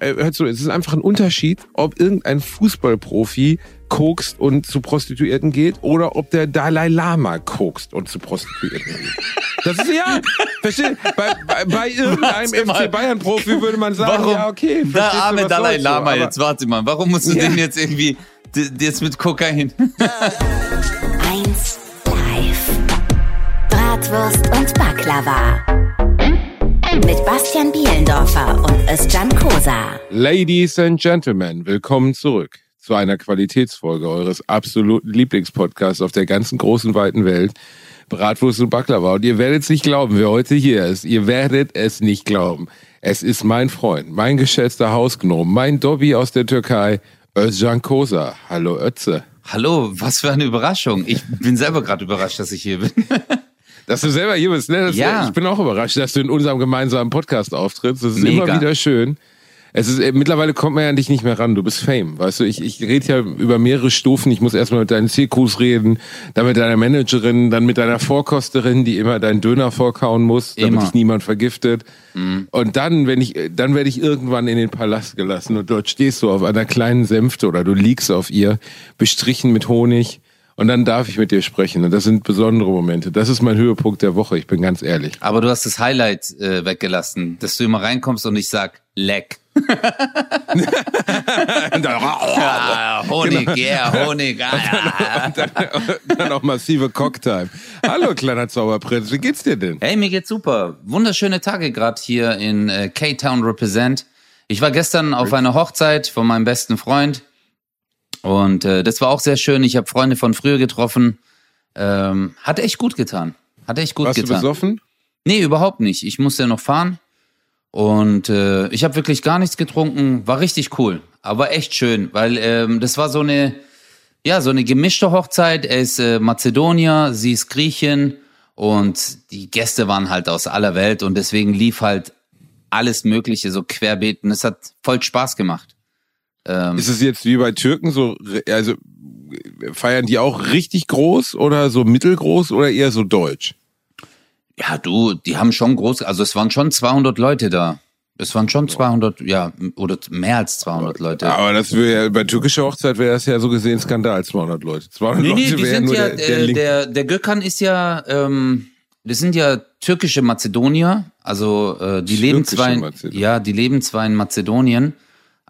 äh, hör zu, es ist einfach ein Unterschied, ob irgendein Fußballprofi kokst und zu Prostituierten geht oder ob der Dalai Lama kokst und zu Prostituierten geht. Das ist ja, versteh, bei, bei, bei irgendeinem FC Bayern Profi würde man sagen, Warum? ja, okay. Der arme Dalai so, Lama, aber- jetzt warte mal. Warum musst du Ja. den jetzt irgendwie jetzt mit Kokain? 1 live. Bratwurst und Baklava. Mit Bastian Bielendorfer und Özcan Kosa. Ladies and Gentlemen, willkommen zurück zu einer Qualitätsfolge eures absoluten Lieblingspodcasts auf der ganzen großen weiten Welt. Bratwurst und Baklava. Und ihr werdet es nicht glauben, wer heute hier ist. Ihr werdet es nicht glauben. Es ist mein Freund, mein geschätzter Hausgnom, mein Dobby aus der Türkei, Özcan Kosa. Hallo Ötze. Hallo, was für eine Überraschung. Ich bin selber gerade überrascht, dass ich hier bin. Dass du selber hier bist, ne? Das, Ja. Ich bin auch überrascht, dass du in unserem gemeinsamen Podcast auftrittst. Das ist Mega. immer wieder schön. Es ist, äh, mittlerweile kommt man ja an dich nicht mehr ran. Du bist Fame. Weißt du, ich, ich rede ja über mehrere Stufen. Ich muss erstmal mit deinen CQs reden, dann mit deiner Managerin, dann mit deiner Vorkosterin, die immer deinen Döner vorkauen muss, damit Immer. dich niemand vergiftet. Und dann, wenn ich, dann werde ich irgendwann in den Palast gelassen und dort stehst du auf einer kleinen Sänfte oder du liegst auf ihr, bestrichen mit Honig. Und dann darf ich mit dir sprechen. Und das sind besondere Momente. Das ist mein Höhepunkt der Woche. Ich bin ganz ehrlich. Aber du hast das Highlight äh, weggelassen, dass du immer reinkommst und ich sag, leck. Honig, yeah, Honig. Ah. Und dann, dann auch massive Cocktime. Hallo, kleiner Zauberprinz. Wie geht's dir denn? Hey, mir geht's super. Wunderschöne Tage gerade hier in äh, K-Town Represent. Ich war gestern auf einer Hochzeit von meinem besten Freund und äh, das war auch sehr schön. Ich habe Freunde von früher getroffen. Ähm, hat echt gut getan. Hat echt gut Warst du getan. besoffen? Nee, überhaupt nicht. Ich musste noch fahren und äh, ich habe wirklich gar nichts getrunken. War richtig cool, aber echt schön, weil ähm, das war so eine ja so eine gemischte Hochzeit. Er ist äh, Mazedonier, sie ist Griechin und die Gäste waren halt aus aller Welt und deswegen lief halt alles Mögliche so querbeten. Es hat voll Spaß gemacht. Ähm, Ist es jetzt wie bei Türken so, also feiern die auch richtig groß oder so mittelgroß oder eher so deutsch? Ja, du, die haben schon groß, also es waren schon 200 Leute da. Es waren schon 200, ja, oder mehr als 200 Leute. Aber das wäre ja, bei türkischer Hochzeit wäre das ja so gesehen Skandal, 200 Leute. 200 Nee, nee, Leute die wären nur ja, der, der, äh, der, der Gökhan ist ja, ähm, das sind ja türkische Mazedonier, also äh, die leben Türkische zwar in, ja, die leben zwar in Mazedonien,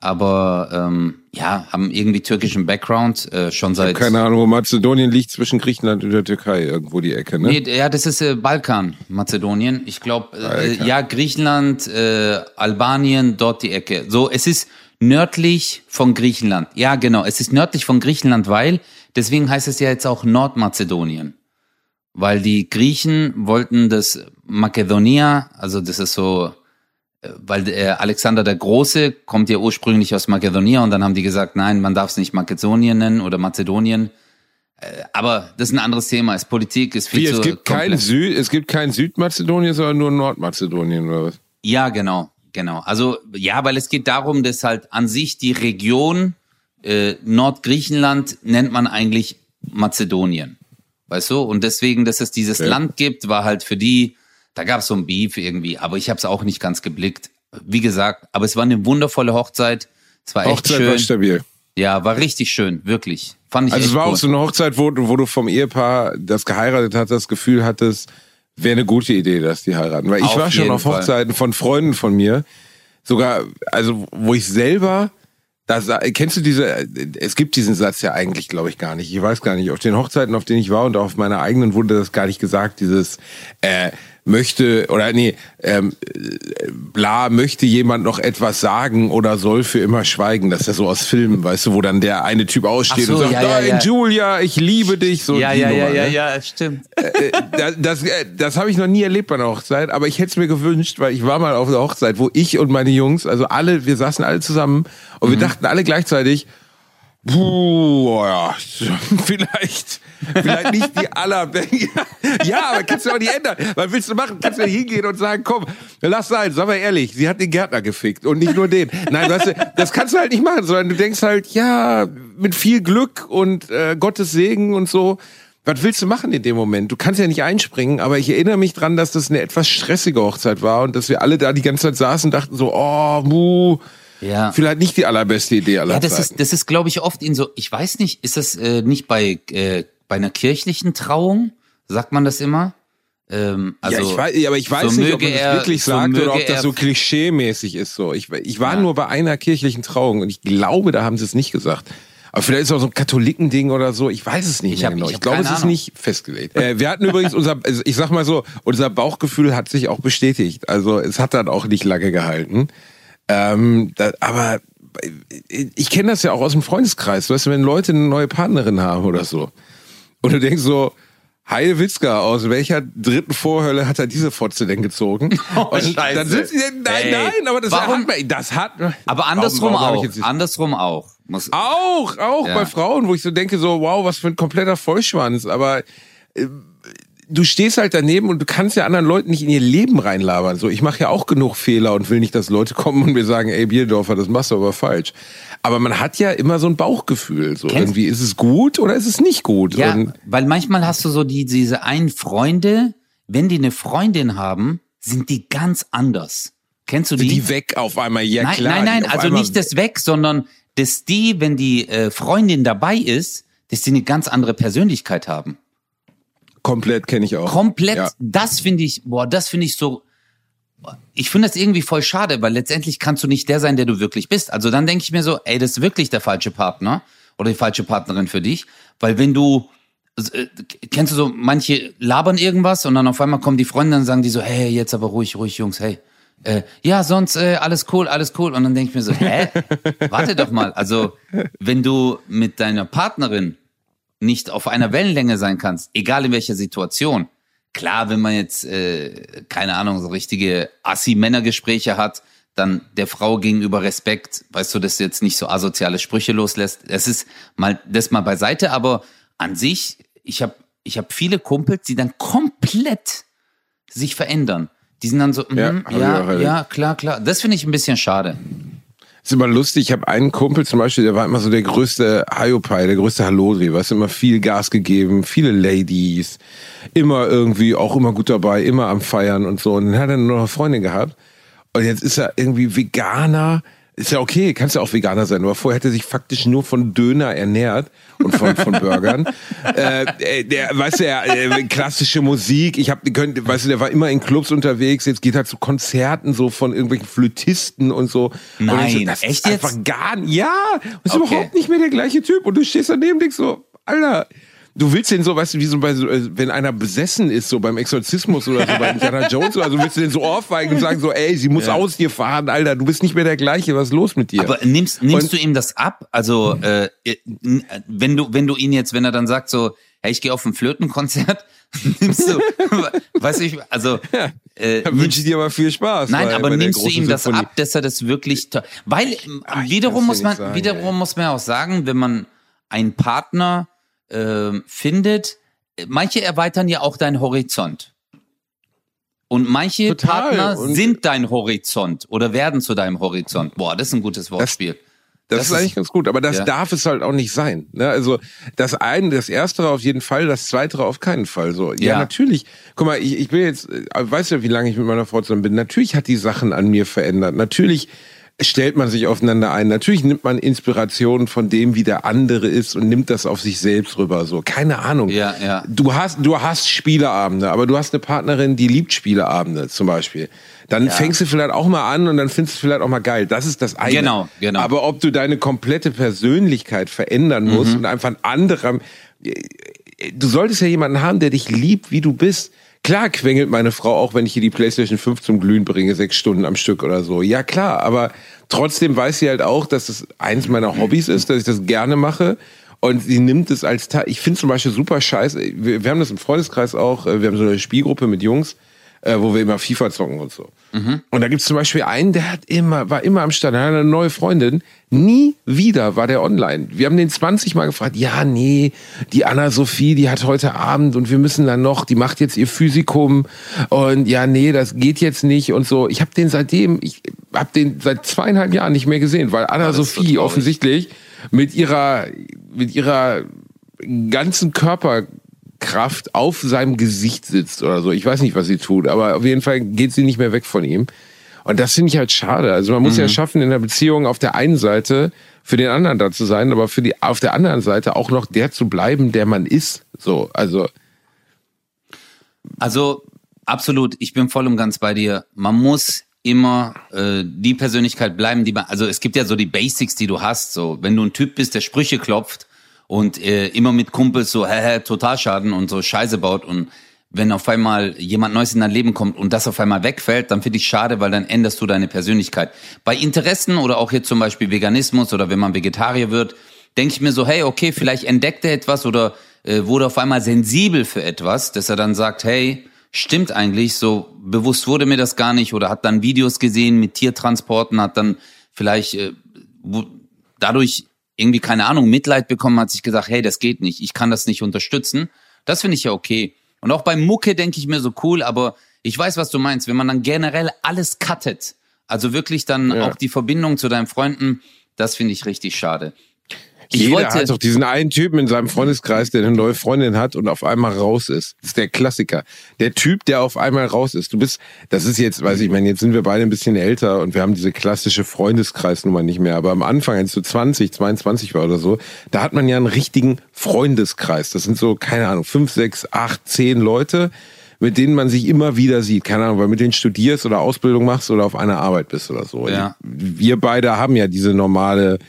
aber ähm, ja, haben irgendwie türkischen Background äh, schon seit. Keine Ahnung, wo Mazedonien liegt zwischen Griechenland und der Türkei, irgendwo die Ecke, ne? Nee, ja, das ist äh, Balkan, Mazedonien. Ich glaube, äh, ja, Griechenland, äh, Albanien, dort die Ecke. So, es ist nördlich von Griechenland. Ja, genau, es ist nördlich von Griechenland, weil, deswegen heißt es ja jetzt auch Nordmazedonien. Weil die Griechen wollten das Makedonia, also das ist so, weil äh, Alexander der Große kommt ja ursprünglich aus Makedonia und dann haben die gesagt, nein, man darf es nicht Makedonien nennen oder Mazedonien. Äh, Aber das ist ein anderes Thema. Es Politik ist viel Wie, zu es gibt kein. Süd, es gibt kein Südmazedonien, sondern nur Nordmazedonien oder was? Ja, genau, genau. Also ja, weil es geht darum, dass halt an sich die Region äh, Nordgriechenland nennt man eigentlich Mazedonien. Weißt du? Und deswegen, dass es dieses Ja. Land gibt, war halt für die, da gab es so ein Beef irgendwie, aber ich habe es auch nicht ganz geblickt. Wie gesagt, aber es war eine wundervolle Hochzeit. Es war echt Hochzeit schön. war stabil. Ja, war richtig schön, wirklich. Fand ich Also echt es war cool. auch so eine Hochzeit, wo, du- wo du vom Ehepaar, das geheiratet hat, das Gefühl hattest, wäre eine gute Idee, dass die heiraten. Weil ich Auf war schon auf Fall. Hochzeiten von Freunden von mir, sogar, also wo ich selber, da kennst du diese, es gibt diesen Satz ja eigentlich, glaube ich, gar nicht. Ich weiß gar nicht. Auf den Hochzeiten, auf denen ich war und auf meiner eigenen wurde das gar nicht gesagt, dieses äh, möchte oder nee, ähm, äh, bla, möchte jemand noch etwas sagen oder soll für immer schweigen. Das ist ja so aus Filmen, weißt du, wo dann der eine Typ aussteht so, und sagt, ja, ja, nein, ja. Julia, ich liebe dich. So ja, ja, ja, Nummer, ja, ne? ja, stimmt. Äh, das das, äh, das habe ich noch nie erlebt bei einer Hochzeit, aber ich hätte es mir gewünscht, weil ich war mal auf einer Hochzeit, wo ich und meine Jungs, also alle, wir saßen alle zusammen und wir Mhm. dachten alle gleichzeitig, puh, ja, vielleicht, vielleicht nicht die aller, ja, aber kannst du auch nicht ändern. Was willst du machen? Kannst du nicht hingehen und sagen, komm, lass sein, sag mal ehrlich, sie hat den Gärtner gefickt und nicht nur den. Nein, weißt du, das kannst du halt nicht machen, sondern du denkst halt, ja, mit viel Glück und äh, Gottes Segen und so. Was willst du machen in dem Moment? Du kannst ja nicht einspringen, aber ich erinnere mich dran, dass das eine etwas stressige Hochzeit war und dass wir alle da die ganze Zeit saßen und dachten so, oh, mu, Ja. vielleicht nicht die allerbeste Idee aller Ja, das Zeiten. ist, das ist, glaube ich, oft in so, ich weiß nicht, ist das äh, nicht bei, äh, bei einer kirchlichen Trauung? Sagt man das immer? Ähm, also, ja, ich weiß, aber ich weiß so nicht, ob man das er- wirklich so sagt oder möge ob das so klischee-mäßig ist. So, ich, ich war Ja. nur bei einer kirchlichen Trauung und ich glaube, da haben sie es nicht gesagt. Aber vielleicht ist es auch so ein Katholikending oder so. Ich weiß es nicht Ich mehr hab- genau. ich Ich, glaube, es ist nicht festgelegt. Äh, wir hatten übrigens unser, also ich sag mal so, unser Bauchgefühl hat sich auch bestätigt. Also es hat dann auch nicht lange gehalten. Ähm, da, aber ich kenne das ja auch aus dem Freundeskreis. Weißt du, wenn Leute eine neue Partnerin haben oder so. Und du denkst so, Heil Witzka, aus welcher dritten Vorhölle hat er diese Fotze denn gezogen? Oh, und Scheiße. dann sind sie, nein, Ey, nein, aber das warum- hat man, das hat, aber andersrum Warum- warum auch. Andersrum auch. Muss, auch, auch Ja. bei Frauen, wo ich so denke, so, wow, was für ein kompletter Vollschwanz. Aber äh, du stehst halt daneben und du kannst ja anderen Leuten nicht in ihr Leben reinlabern. So, ich mache ja auch genug Fehler und will nicht, dass Leute kommen und mir sagen, ey, Bierdorfer, das machst du aber falsch. Aber man hat ja immer so ein Bauchgefühl. So, Kennst- irgendwie ist es gut oder ist es nicht gut? Ja, Und weil manchmal hast du so die, diese einen Freunde, wenn die eine Freundin haben, sind die ganz anders. Kennst du die? die weg auf einmal, ja nein, klar. nein, nein, also nicht das weg, sondern dass die, wenn die äh, Freundin dabei ist, dass die eine ganz andere Persönlichkeit haben. Komplett kenne ich auch. Komplett, Ja. das finde ich, boah, das finde ich so, ich finde das irgendwie voll schade, weil letztendlich kannst du nicht der sein, der du wirklich bist. Also dann denke ich mir so, ey, das ist wirklich der falsche Partner oder die falsche Partnerin für dich, weil wenn du, äh, kennst du so, manche labern irgendwas und dann auf einmal kommen die Freunde und sagen die so, hey, jetzt aber ruhig, ruhig, Jungs, hey. Äh, ja, sonst äh, alles cool, alles cool. Und dann denke ich mir so, hä? Warte doch mal. Also, wenn du mit deiner Partnerin nicht auf einer Wellenlänge sein kannst, egal in welcher Situation. Klar, wenn man jetzt, äh, keine Ahnung, so richtige Assi-Männergespräche hat, dann der Frau gegenüber Respekt, weißt du, dass du jetzt nicht so asoziale Sprüche loslässt. Das ist mal, das mal beiseite, aber an sich, ich habe ich hab viele Kumpels, die dann komplett sich verändern. Die sind dann so, Ja, mhm, ja, ja, klar, klar. Das finde ich ein bisschen schade. Ist immer lustig. Ich habe einen Kumpel zum Beispiel, der war immer so der größte Hiopai, der größte Hallodri, weißt du, immer viel Gas gegeben, viele Ladies, immer irgendwie auch immer gut dabei, immer am Feiern und so. Und dann hat er nur noch eine Freundin gehabt. Und jetzt ist er irgendwie Veganer. Ist ja okay, kannst ja auch Veganer sein, aber vorher hat er sich faktisch nur von Döner ernährt und von, von Burgern. äh, äh, der, weißt du, ja, äh, klassische Musik, ich hab, könnt, weißt du, der war immer in Clubs unterwegs, jetzt geht er zu Konzerten so von irgendwelchen Flötisten und so. und Nein, ich so, das echt ist einfach jetzt? gar nicht, ja, das ist Okay. überhaupt nicht mehr der gleiche Typ und du stehst daneben und denkst so, Alter, Du willst den so, weißt du, wie so bei äh, wenn einer besessen ist, so beim Exorzismus oder so, bei Indiana Jones, oder so, willst du den so ohrfeigen und sagen so, ey, sie muss aus dir fahren, Alter, du bist nicht mehr der gleiche, was ist los mit dir? Aber nimmst, nimmst Und- du ihm das ab? Also, äh, n- wenn du, wenn du ihn jetzt, wenn er dann sagt so, hey, ich gehe auf ein Flötenkonzert, nimmst du, weißt du, ich, also, äh, Dann wünsche ich dir aber viel Spaß. Nein, aber nimmst du ihm das Symphonie. ab, dass er das wirklich, weil ähm, wiederum muss man, sagen, wiederum muss man auch sagen, wenn man einen Partner ähm, findet, äh, manche erweitern ja auch deinen Horizont. Und manche Total. Partner Und- sind dein Horizont oder werden zu deinem Horizont. Boah, das ist ein gutes Wortspiel. Das, Das ist ist- eigentlich ganz gut, aber das Ja. darf es halt auch nicht sein. Ne? Also das eine, das erstere auf jeden Fall, das zweitere auf keinen Fall. So, ja, Ja. natürlich. Guck mal, ich, ich bin jetzt, äh, weißt du, wie lange ich mit meiner Frau zusammen bin? Natürlich hat die Sachen an mir verändert. Natürlich stellt man sich aufeinander ein. Natürlich nimmt man Inspiration von dem, wie der andere ist und nimmt das auf sich selbst rüber. So, keine Ahnung. Ja, ja. Du hast, du hast Spieleabende, aber du hast eine Partnerin, die liebt Spieleabende zum Beispiel. Dann fängst du vielleicht auch mal an und dann findest du vielleicht auch mal geil. Das ist das eine. Genau, genau. Aber ob du deine komplette Persönlichkeit verändern musst Mhm. und einfach ein anderer, du solltest ja jemanden haben, der dich liebt, wie du bist. Klar quengelt meine Frau auch, wenn ich ihr die PlayStation 5 zum Glühen bringe, sechs Stunden am Stück oder so. Ja, klar, aber trotzdem weiß sie halt auch, dass es eins meiner Hobbys ist, dass ich das gerne mache. Und sie nimmt es als Teil. Ich finde zum Beispiel super scheiße. Wir, wir haben das im Freundeskreis auch. Wir haben so eine Spielgruppe mit Jungs, äh, wo wir immer FIFA zocken und so. Und da gibt's zum Beispiel einen, der hat immer, war immer am Start, der hat eine neue Freundin. Nie wieder war der online. Wir haben den 20 Mal gefragt, ja, nee, die Anna-Sophie, die hat heute Abend und wir müssen dann noch, die macht jetzt ihr Physikum und ja, nee, das geht jetzt nicht und so. Ich habe den seitdem, ich habe den seit zweieinhalb Jahren nicht mehr gesehen, weil Anna-Sophie offensichtlich mit ihrer, mit ihrer ganzen Körperkraft auf seinem Gesicht sitzt oder so. Ich weiß nicht, was sie tut, aber auf jeden Fall geht sie nicht mehr weg von ihm. Und das finde ich halt schade. Also man muss Mhm. ja schaffen, in der Beziehung auf der einen Seite für den anderen da zu sein, aber für die, auf der anderen Seite auch noch der zu bleiben, der man ist. So, also, Also absolut, ich bin voll und ganz bei dir. Man muss immer äh, die Persönlichkeit bleiben, die man. Also es gibt ja so die Basics, die du hast. So, wenn du ein Typ bist, der Sprüche klopft und äh, immer mit Kumpels so hä, hä, Totalschaden und so Scheiße baut und wenn auf einmal jemand Neues in dein Leben kommt und das auf einmal wegfällt, dann finde ich schade, weil dann änderst du deine Persönlichkeit. Bei Interessen oder auch jetzt zum Beispiel Veganismus oder wenn man Vegetarier wird, denke ich mir so, hey, okay, vielleicht entdeckt er etwas oder äh, wurde auf einmal sensibel für etwas, dass er dann sagt, hey, stimmt eigentlich, so bewusst wurde mir das gar nicht oder hat dann Videos gesehen mit Tiertransporten, hat dann vielleicht äh, dadurch irgendwie, keine Ahnung, Mitleid bekommen, hat sich gesagt, hey, das geht nicht, ich kann das nicht unterstützen. Das finde ich ja okay. Und auch bei Mucke denke ich mir so cool, aber ich weiß, was du meinst, wenn man dann generell alles cuttet, also wirklich dann Ja. auch die Verbindung zu deinen Freunden, das finde ich richtig schade. Ich jeder wollte, hat doch diesen einen Typen in seinem Freundeskreis, der eine neue Freundin hat und auf einmal raus ist. Das ist der Klassiker. Der Typ, der auf einmal raus ist. Du bist, das ist jetzt, weiß ich, ich meine, jetzt sind wir beide ein bisschen älter und wir haben diese klassische Freundeskreisnummer nicht mehr. Aber am Anfang, als du 20, 22 war oder so, da hat man ja einen richtigen Freundeskreis. Das sind so, keine Ahnung, fünf, sechs, acht, zehn Leute, mit denen man sich immer wieder sieht. Keine Ahnung, weil mit denen studierst oder Ausbildung machst oder auf einer Arbeit bist oder so. Ja. Wir beide haben ja diese normale,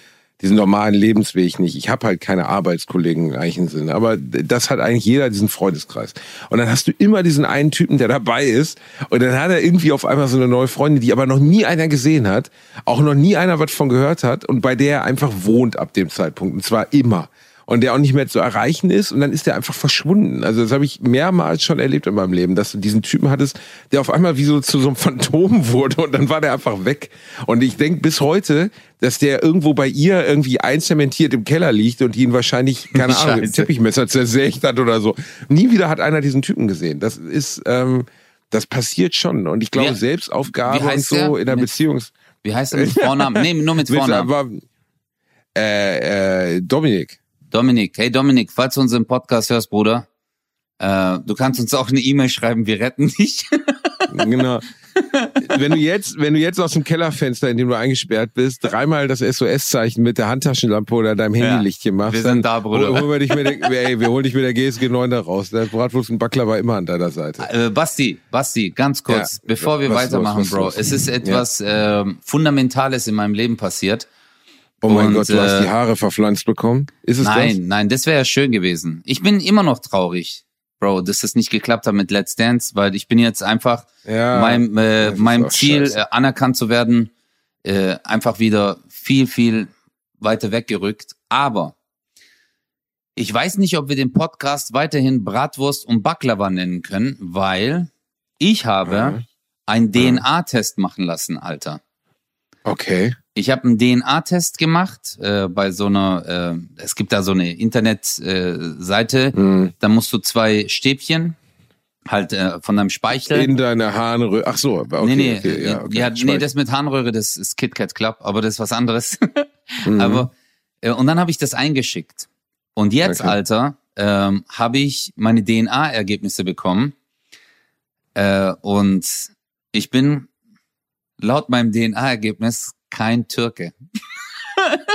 diesen normalen Lebensweg nicht. Ich habe halt keine Arbeitskollegen im eigentlichen Sinne. Aber das hat eigentlich jeder diesen Freundeskreis. Und dann hast du immer diesen einen Typen, der dabei ist. Und dann hat er irgendwie auf einmal so eine neue Freundin, die aber noch nie einer gesehen hat, auch noch nie einer was von gehört hat und bei der er einfach wohnt ab dem Zeitpunkt. Und zwar immer. Und der auch nicht mehr zu erreichen ist und dann ist der einfach verschwunden. Also das habe ich mehrmals schon erlebt in meinem Leben, dass du diesen Typen hattest, der auf einmal wie so zu so einem Phantom wurde und dann war der einfach weg. Und ich denke bis heute, dass der irgendwo bei ihr irgendwie einzementiert im Keller liegt und ihn wahrscheinlich, keine Ahnung, mit dem Scheiße. Teppichmesser zersägt hat oder so. Nie wieder hat einer diesen Typen gesehen. Das ist, ähm, das passiert schon. Und ich glaube, Wie- Selbstaufgabe und so der? in der Mit- Beziehungs... wie heißt er mit Vornamen? nee, nur mit Mit, Vornamen. aber, äh, äh, Dominik. Dominik, hey Dominik, falls du unseren Podcast hörst, Bruder, äh, du kannst uns auch eine E-Mail schreiben, wir retten dich. Genau. wenn du jetzt, wenn du jetzt aus dem Kellerfenster, in dem du eingesperrt bist, dreimal das SOS-Zeichen mit der Handtaschenlampe oder deinem Handylichtchen machst, wir sind da, Bruder. Hol, holen wir dich mit der, ey, wir holen dich mit der GSG 9 da raus. Der Bratwurst und Backler war immer an deiner Seite. Äh, Basti, Basti, ganz kurz, Ja. bevor wir weitermachen, los, Bro. los? Es ist etwas ähm, Fundamentales in meinem Leben passiert. Oh mein Und, Gott, du hast äh, die Haare verpflanzt bekommen. Ist es Nein, nein, das wäre ja schön gewesen. Ich bin immer noch traurig, Bro, dass das nicht geklappt hat mit Let's Dance, weil ich bin jetzt einfach Ja, meinem, äh, das meinem Ziel, scheiße. äh, anerkannt zu werden, äh, einfach wieder viel, viel weiter weggerückt. Aber ich weiß nicht, ob wir den Podcast weiterhin Bratwurst und Baklava nennen können, weil ich habe Ja. einen DNA-Test machen lassen, Alter. Okay. Ich habe einen DNA-Test gemacht äh, bei so einer, äh, es gibt da so eine Internetseite, äh, Seite. Hm. da musst du zwei Stäbchen halt äh, von deinem Speichel. In deine Harnröhre. Ach so, okay, nee, nee, okay, ja, okay. ja, nee, das mit Harnröhre, das ist KitKat Club, aber das ist was anderes. Mhm. Aber äh, und dann habe ich das eingeschickt. Und jetzt, Okay. Alter, ähm, habe ich meine DNA-Ergebnisse bekommen. Äh, und ich bin laut meinem DNA-Ergebnis kein Türke.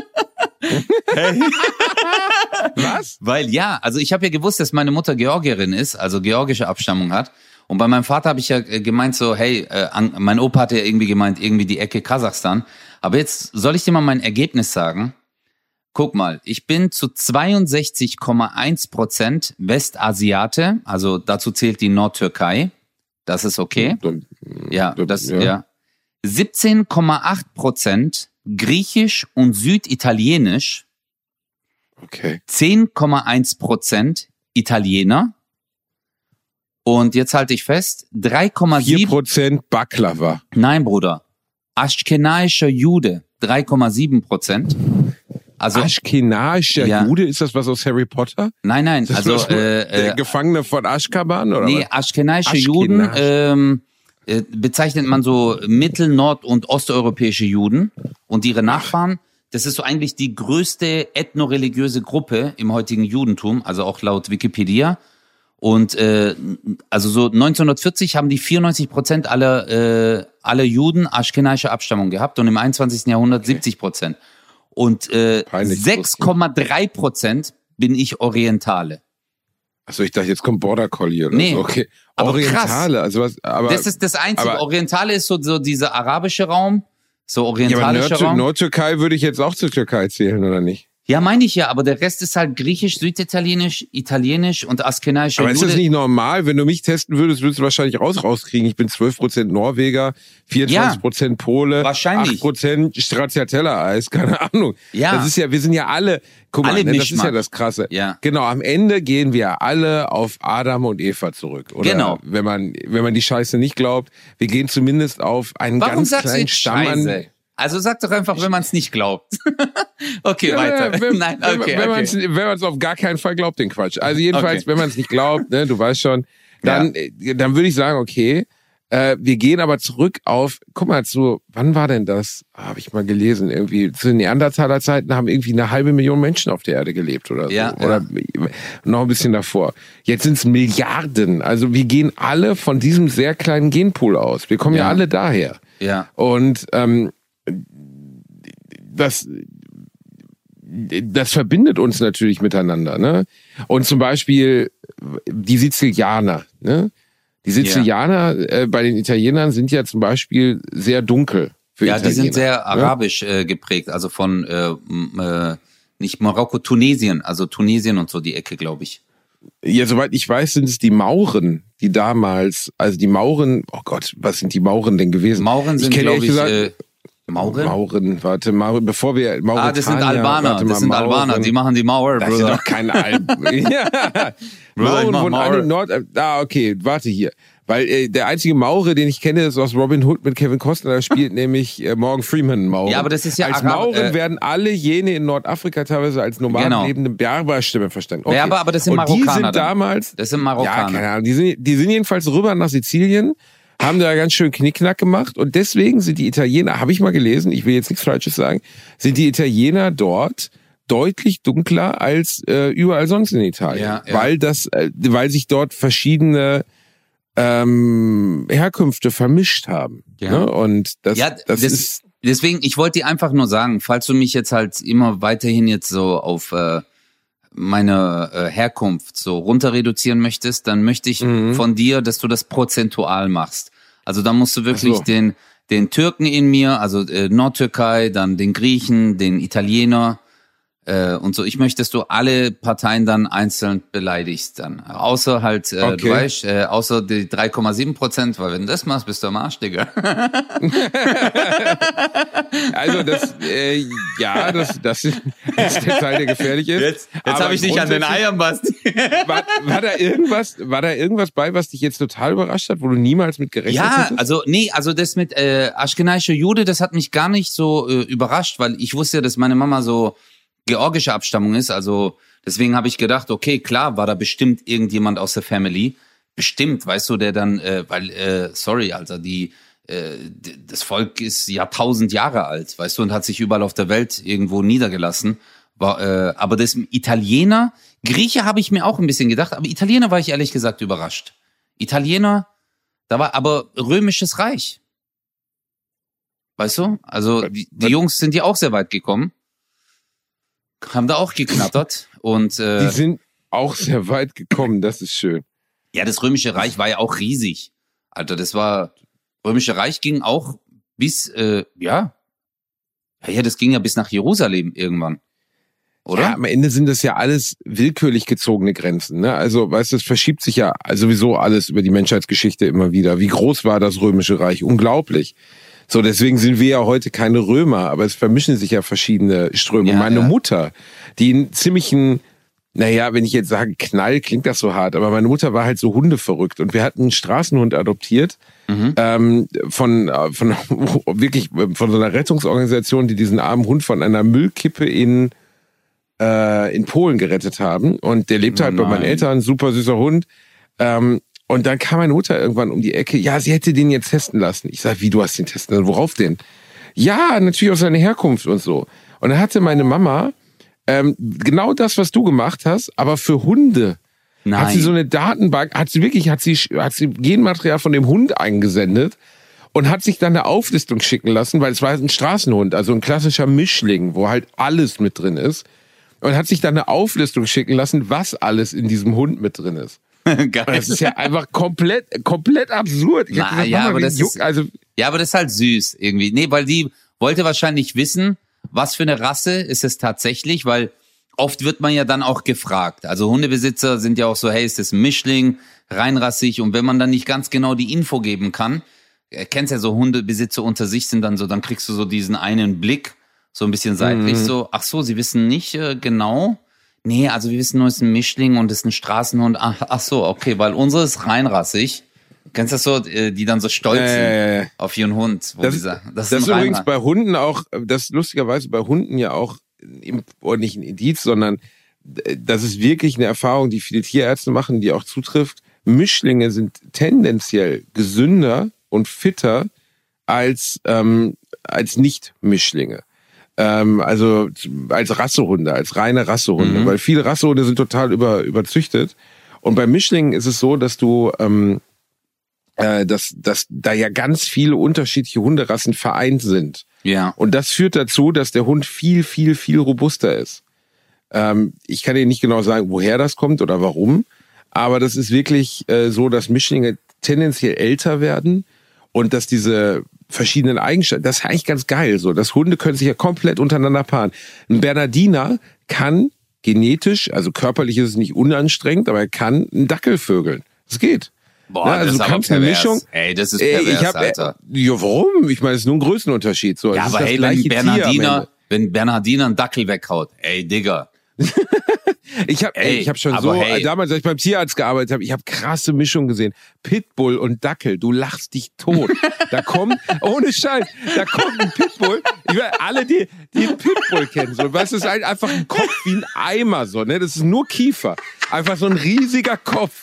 Was? Weil ja, also ich habe ja gewusst, dass meine Mutter Georgierin ist, also georgische Abstammung hat. Und bei meinem Vater habe ich ja äh, gemeint so, hey, äh, mein Opa hatte ja irgendwie gemeint, irgendwie die Ecke Kasachstan. Aber jetzt soll ich dir mal mein Ergebnis sagen. Guck mal, ich bin zu 62,1 Prozent Westasiate, also dazu zählt die Nordtürkei. Das ist okay. Ja, das, ja. Ja. 17,8 Prozent Griechisch und Süditalienisch. Okay. 10,1 Prozent Italiener. Und jetzt halte ich fest, 3,7, 4% Baklava. nein Bruder, Aschkenaischer Jude, 3,7 Prozent. Also, Aschkenaischer Ja. Jude, ist das was aus Harry Potter? nein, nein, also, was- äh, der äh, Gefangene von Aschkaban oder nee? Aschkenaische. Juden ähm, äh, bezeichnet man so mittel-, nord- und osteuropäische Juden und ihre Nachfahren. Das ist so eigentlich die größte ethnoreligiöse Gruppe im heutigen Judentum, also auch laut Wikipedia. Und äh, also so 1940 haben die 94 Prozent aller, äh, aller Juden aschkenaische Abstammung gehabt und im 21. Jahrhundert 70 Prozent. Und äh, Peinlich 6,3 Prozent bin ich Orientale. Achso, ich dachte, jetzt kommt Border Collie oder Nee, so. Okay. aber Orientale, also was, aber. Das ist das Einzige. aber- Orientale ist so, so dieser arabische Raum, so ja, aber orientalischer Nord Raum. Nordtürkei würde ich jetzt auch zur Türkei zählen, oder nicht? Ja, meine ich ja, aber der Rest ist halt griechisch, süditalienisch, italienisch und askenaischer Aber ist das nicht normal? Wenn du mich testen würdest, würdest du wahrscheinlich raus rauskriegen. Ich bin 12% Norweger, 24% Pole, wahrscheinlich. 8% Stracciatella-Eis, keine Ahnung. Ja. Das ist ja, wir sind ja alle, guck mal, Alle ne, das ist ja das Krasse. Ja. Genau, am Ende gehen wir alle auf Adam und Eva zurück. Oder Genau. wenn man, wenn man die Scheiße nicht glaubt, wir gehen zumindest auf einen Warum ganz kleinen Stamm Scheiße? an. Also sag doch einfach, wenn man es nicht glaubt. okay, Ja, weiter. Wenn, Nein, wenn, okay, wenn man okay. es wenn man's auf gar keinen Fall glaubt, den Quatsch. Also jedenfalls, Okay. wenn man es nicht glaubt, ne, du weißt schon, dann, äh, dann würde ich sagen, okay, äh, wir gehen aber zurück auf, guck mal zu, wann war denn das? Habe ich mal gelesen, irgendwie zu den Neandertaler Zeiten haben irgendwie eine halbe Million Menschen auf der Erde gelebt oder so. Ja, oder noch ein bisschen davor. Jetzt sind es Milliarden. Also wir gehen alle von diesem sehr kleinen Genpool aus. Wir kommen ja, Ja. alle daher. Ja, Und ähm, das, das verbindet uns natürlich miteinander. Ne? Und zum Beispiel die Sizilianer. Ne? Die Sizilianer äh, bei den Italienern sind ja zum Beispiel sehr dunkel. Für ja die sind Italiener, sehr ne? arabisch äh, geprägt, also von äh, äh, nicht Marokko, Tunesien, also Tunesien und so die Ecke, glaube ich. Ja, soweit ich weiß, sind es die Mauren, die damals, also die Mauren, oh Gott, was sind die Mauren denn gewesen? Mauren sind, glaube ich, ehrlich äh, Mauren? Mauren, warte, Mauren, bevor wir Mauretanier, Ah, das sind Albaner, warte das sind Albaner, Mauren. die machen die Mauer, Das sind Bruder. doch keine Alben. ja. Bruder, Mauren Mauer. Nord. Ah, okay, warte hier. Weil äh, der einzige Maurer, den ich kenne, ist aus Robin Hood mit Kevin Costner. Da spielt nämlich äh, Morgan Freeman Maurer. Ja, aber das ist ja Als Arab- Mauren äh, werden alle jene in Nordafrika teilweise als normal Genau. lebende Berberstimme verstanden. Okay. Ja, aber- aber das sind Und die Marokkaner sind damals. Das sind Ja, Marokkaner. keine Ahnung. Die sind, die sind jedenfalls rüber nach Sizilien, haben da ganz schön Knickknack gemacht und deswegen sind die Italiener, habe ich mal gelesen, ich will jetzt nichts Falsches sagen, sind die Italiener dort deutlich dunkler als äh, überall sonst in Italien, Ja, ja. weil das, äh, weil sich dort verschiedene ähm, Herkünfte vermischt haben. Ja. Ne? Und das, Ja, das, das, ist deswegen, ich wollte dir einfach nur sagen, falls du mich jetzt halt immer weiterhin jetzt so auf äh, meine äh, Herkunft so runter reduzieren möchtest, dann möchte ich Mhm. von dir, dass du das prozentual machst. Also da musst du wirklich so. den den Türken in mir, also äh, Nordtürkei, dann den Griechen, den Italiener äh, und so. Ich möchte, dass du alle Parteien dann einzeln beleidigst dann. Außer halt, äh, Okay. du weißt, äh, außer die 3,7 Prozent, weil wenn du das machst, bist du am Arsch, Digga. also das äh, ja das das ist der Teil der gefährlich ist. Jetzt, jetzt habe ich dich an den Eiern, Basti. war, war da irgendwas, war da irgendwas bei, was dich jetzt total überrascht hat, wo du niemals mit gerechnet Ja, hättest? also nee, also das mit äh, Aschkenaische Jude, das hat mich gar nicht so äh, überrascht, weil ich wusste ja, dass meine Mama so georgische Abstammung ist. Also deswegen habe ich gedacht, okay, klar, war da bestimmt irgendjemand aus der Family, bestimmt, weißt du, der dann, äh, weil, äh, sorry, Alter, die äh, das Volk ist Jahrtausend Jahre alt, weißt du, und hat sich überall auf der Welt irgendwo niedergelassen. War, äh, aber das Italiener, Grieche habe ich mir auch ein bisschen gedacht, aber Italiener war ich ehrlich gesagt überrascht. Italiener, da war aber römisches Reich. Weißt du? Also die, die Jungs sind ja auch sehr weit gekommen. Haben da auch geknattert. Und Die äh, sind auch sehr weit gekommen, das ist schön. ja, das römische Reich war ja auch riesig. Alter, das war römische Reich ging auch bis äh, ja. Ja, ja, das ging ja bis nach Jerusalem irgendwann. Oder? Ja, am Ende sind das ja alles willkürlich gezogene Grenzen. Ne? Also, weißt du, es verschiebt sich ja sowieso alles über die Menschheitsgeschichte immer wieder. Wie groß war das Römische Reich? Unglaublich. So, deswegen sind wir ja heute keine Römer, aber es vermischen sich ja verschiedene Ströme. Ja, meine ja. Mutter, die einen ziemlichen, naja, wenn ich jetzt sage Knall, klingt das so hart, aber meine Mutter war halt so hundeverrückt und wir hatten einen Straßenhund adoptiert Mhm. ähm, von, äh, von wirklich äh, von so einer Rettungsorganisation, die diesen armen Hund von einer Müllkippe in äh, in Polen gerettet haben. Und der lebte halt bei meinen Nein. Eltern, super süßer Hund. Ähm, und dann kam meine Mutter irgendwann um die Ecke, ja, sie hätte den jetzt testen lassen. Ich sag, wie, du hast den testen lassen? Worauf denn? Ja, natürlich auf seine Herkunft und so. Und dann hatte meine Mama ähm, genau das, was du gemacht hast, aber für Hunde. Nein. hat sie so eine Datenbank, hat sie wirklich, hat sie, hat sie Genmaterial von dem Hund eingesendet und hat sich dann eine Auflistung schicken lassen, weil es war ein Straßenhund, also ein klassischer Mischling, wo halt alles mit drin ist. Und hat sich dann eine Auflistung schicken lassen, was alles in diesem Hund mit drin ist. Geil. Das ist ja einfach komplett, komplett absurd. Ich Na, ja, Mama, aber das ist- also Ja, aber das ist halt süß irgendwie. Nee, weil die wollte wahrscheinlich wissen, was für eine Rasse ist es tatsächlich, weil oft wird man ja dann auch gefragt. Also Hundebesitzer sind ja auch so, hey, ist das ein Mischling, reinrassig? Und wenn man dann nicht ganz genau die Info geben kann, äh, kennst ja so Hundebesitzer unter sich sind dann so, dann kriegst du so diesen einen Blick, so ein bisschen seitlich, so, ach so, sie wissen nicht äh, genau. Nee, also wir wissen nur, es ist ein Mischling und es ist ein Straßenhund. Ach, ach so, okay, weil unsere ist reinrassig. Kennst du das so, äh, die dann so stolz sind auf ihren Hund? Das, die sagen, das, das, ist ein übrigens bei Hunden auch, das ist lustigerweise bei Hunden ja auch, nicht ein Indiz, sondern äh, das ist wirklich eine Erfahrung, die viele Tierärzte machen, die auch zutrifft. Mischlinge sind tendenziell gesünder und fitter als, ähm, als Nicht-Mischlinge. Ähm, also als Rassehunde, als reine Rassehunde, weil viele Rassehunde sind total über, überzüchtet. Und bei Mischlingen ist es so, dass du ähm, äh, dass, dass da ja ganz viele unterschiedliche Hunderassen vereint sind. Ja. Und das führt dazu, dass der Hund viel, viel, viel robuster ist. Ähm, ich kann dir nicht genau sagen, woher das kommt oder warum, aber das ist wirklich äh, so, dass Mischlinge tendenziell älter werden und dass diese verschiedenen Eigenschaften, das ist eigentlich ganz geil so, dass Hunde können sich ja komplett untereinander paaren. Ein Bernardiner kann genetisch, also körperlich ist es nicht unanstrengend, aber er kann einen Dackel vögeln. Das geht. Boah, Ja, also das ist du kannst eine. Mischung. Ey, das ist pervers, ich hab, Alter. Ja, warum? Ich meine, es ist nur ein Größenunterschied. So, Ja, aber das hey, gleiche wenn Bernardiner, wenn Bernardiner einen Dackel weghaut, ey, Digga. Ich habe ich hab schon so, hey. damals, als ich beim Tierarzt gearbeitet habe, ich habe krasse Mischungen gesehen. Pitbull und Dackel, du lachst dich tot. Da kommt, ohne Scheiß, da kommt ein Pitbull. Ich meine, alle, die, die einen Pitbull kennen, so, es ist halt einfach ein Kopf wie ein Eimer, so, ne? Das ist nur Kiefer. Einfach so ein riesiger Kopf.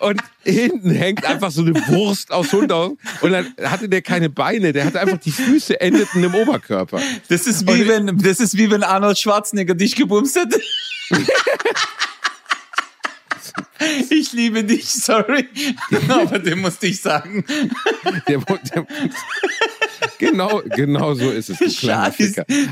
Und hinten hängt einfach so eine Wurst aus Hund aus. Und dann hatte der keine Beine, der hatte einfach die Füße endeten im Oberkörper. Das ist wie wenn, das ist wie wenn Arnold Schwarzenegger dich gebumst hätte. Ich liebe dich, sorry. Aber den musste ich sagen. Der, der, genau, genau so ist es. Du. Aber,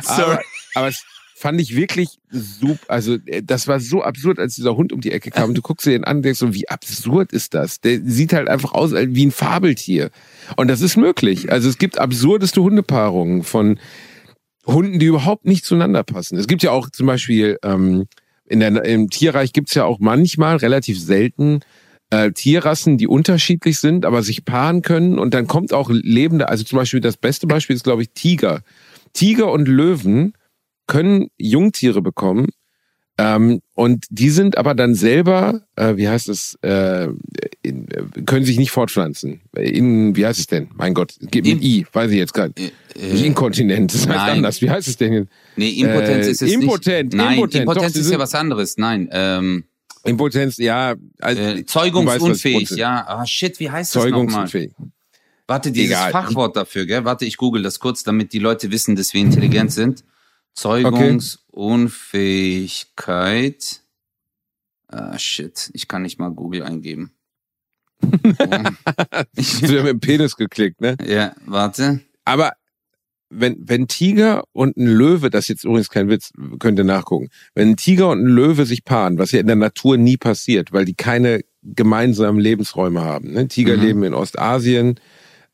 Sorry. aber es fand ich wirklich super. Also, äh, das war so absurd, als dieser Hund um die Ecke kam. Du guckst dir den an und denkst so, wie absurd ist das? Der sieht halt einfach aus als- wie ein Fabeltier. Und das ist möglich. Also, es gibt absurdeste Hundepaarungen von Hunden, die überhaupt nicht zueinander passen. Es gibt ja auch zum Beispiel, ähm, in der, im Tierreich gibt's ja auch manchmal, relativ selten, äh, Tierrassen, die unterschiedlich sind, aber sich paaren können. Und dann kommt auch lebende, also zum Beispiel das beste Beispiel ist, glaube ich, Tiger. Tiger und Löwen können Jungtiere bekommen. Ähm, und die sind aber dann selber, äh, wie heißt es, äh, in, äh, können sich nicht fortpflanzen. In, wie heißt es denn? Mein Gott, mir In- I, weiß ich jetzt gerade. Nicht inkontinent, das heißt nein. anders. Wie heißt es denn? jetzt? Nee, Impotenz Äh, ist es impotent, nicht. Nein, impotent. Impotenz Doch, ist ja was anderes. Nein, ähm, Impotenz, ja. Also, äh, weißt, zeugungsunfähig, Impotenz- ja. Ah, shit, wie heißt das nochmal? Zeugungsunfähig. Warte, dieses Egal. Fachwort dafür, gell? Warte, ich google das kurz, damit die Leute wissen, dass wir intelligent sind. Zeugungsunfähigkeit. Ah, shit, ich kann nicht mal Google eingeben. Du ja mit dem Penis geklickt, ne? ja, warte. Aber wenn, wenn Tiger und ein Löwe, das ist jetzt übrigens kein Witz, könnt ihr nachgucken, wenn ein Tiger und ein Löwe sich paaren, was ja in der Natur nie passiert, weil die keine gemeinsamen Lebensräume haben. Ne? Tiger Mhm. leben in Ostasien,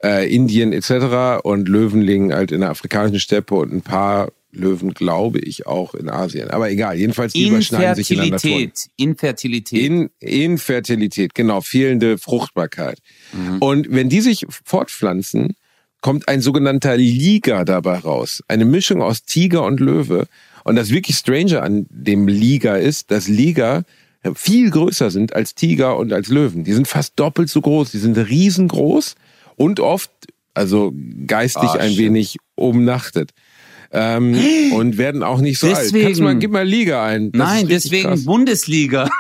äh, Indien etc. und Löwen liegen halt in der afrikanischen Steppe und ein paar Löwen, glaube ich, auch in Asien. Aber egal, jedenfalls die überschneiden sich in der Natur. Infertilität. Infertilität. In, Infertilität, genau, fehlende Fruchtbarkeit. Mhm. Und wenn die sich fortpflanzen, kommt ein sogenannter Liga dabei raus. Eine Mischung aus Tiger und Löwe. Und das wirklich Strange an dem Liga ist, dass Liga viel größer sind als Tiger und als Löwen. Die sind fast doppelt so groß. Die sind riesengroß und oft, also geistig Ah, ein wenig umnachtet. Ähm, und werden auch nicht so alt. Kannst du mal, Deswegen- gib mal Liga ein. Das Nein, deswegen krass. Bundesliga.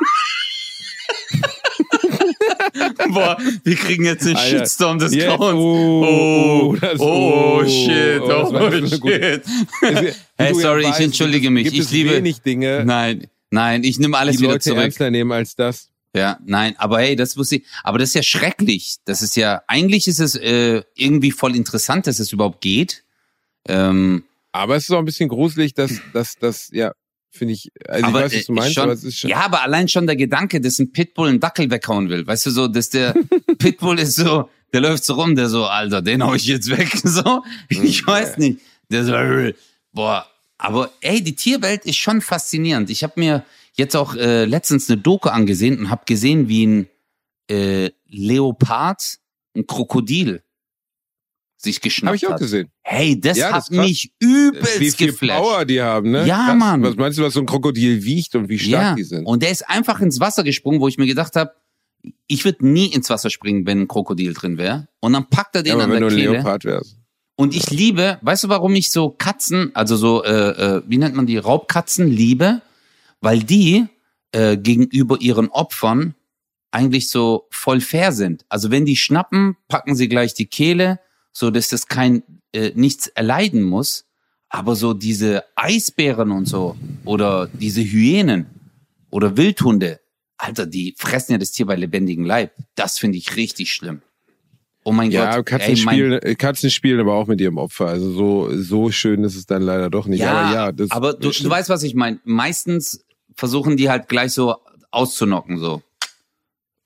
Boah, wir kriegen jetzt den Alter. Shitstorm des Jetzt- Grauens. oh, Oh, das- oh, oh, shit, oh, oh, shit. Hey, ja sorry, ich entschuldige mich. Gibt Ich es liebe. wenig Dinge, Nein, nein, ich nehme alles die wieder Leute zurück. ernster nehmen als das. Ja, nein, aber hey, das wusste ich, aber das ist ja schrecklich. Das ist ja, eigentlich ist es äh, irgendwie voll interessant, dass es überhaupt geht. Ähm, Aber es ist auch ein bisschen gruselig, dass, dass, dass, ja, finde ich, also aber, ich weiß, was du meinst, schon, aber es ist schon. Ja, aber allein schon der Gedanke, dass ein Pitbull einen Dackel weghauen will. Weißt du so, dass der Pitbull ist so, der läuft so rum, der so, Alter, den hau ich jetzt weg. So, ich weiß nicht. Der so, boah. Aber ey, die Tierwelt ist schon faszinierend. Ich habe mir jetzt auch äh, letztens eine Doku angesehen und habe gesehen, wie ein äh, Leopard ein Krokodil sich geschnappt Habe ich auch hat. gesehen. Hey, das Ja, hat mich übelst Wie viel geflasht. Power die haben, ne? Ja, Krass. Mann. Was meinst du, was so ein Krokodil wiegt und wie stark die sind? Und der ist einfach ins Wasser gesprungen, wo ich mir gedacht habe, ich würde nie ins Wasser springen, wenn ein Krokodil drin wäre. Und dann packt er den Ja, an wenn du der ein Kehle. Leopard wärst. Und ich liebe, weißt du, warum ich so Katzen, also so, äh, äh, wie nennt man die, Raubkatzen liebe? Weil die äh, gegenüber ihren Opfern eigentlich so voll fair sind. Also wenn die schnappen, packen sie gleich die Kehle, so dass das kein äh, nichts erleiden muss. Aber so diese Eisbären und so oder diese Hyänen oder Wildhunde, Alter, die fressen ja das Tier bei lebendigem Leib. Das finde ich richtig schlimm. Oh mein Ja, Gott. Katzen, ey, mein- spielen, äh, Katzen spielen aber auch mit ihrem Opfer. Also so, so schön ist es dann leider doch nicht. Ja, aber ja, das aber du, du weißt, was ich meine. Meistens versuchen die halt gleich so auszunocken, so.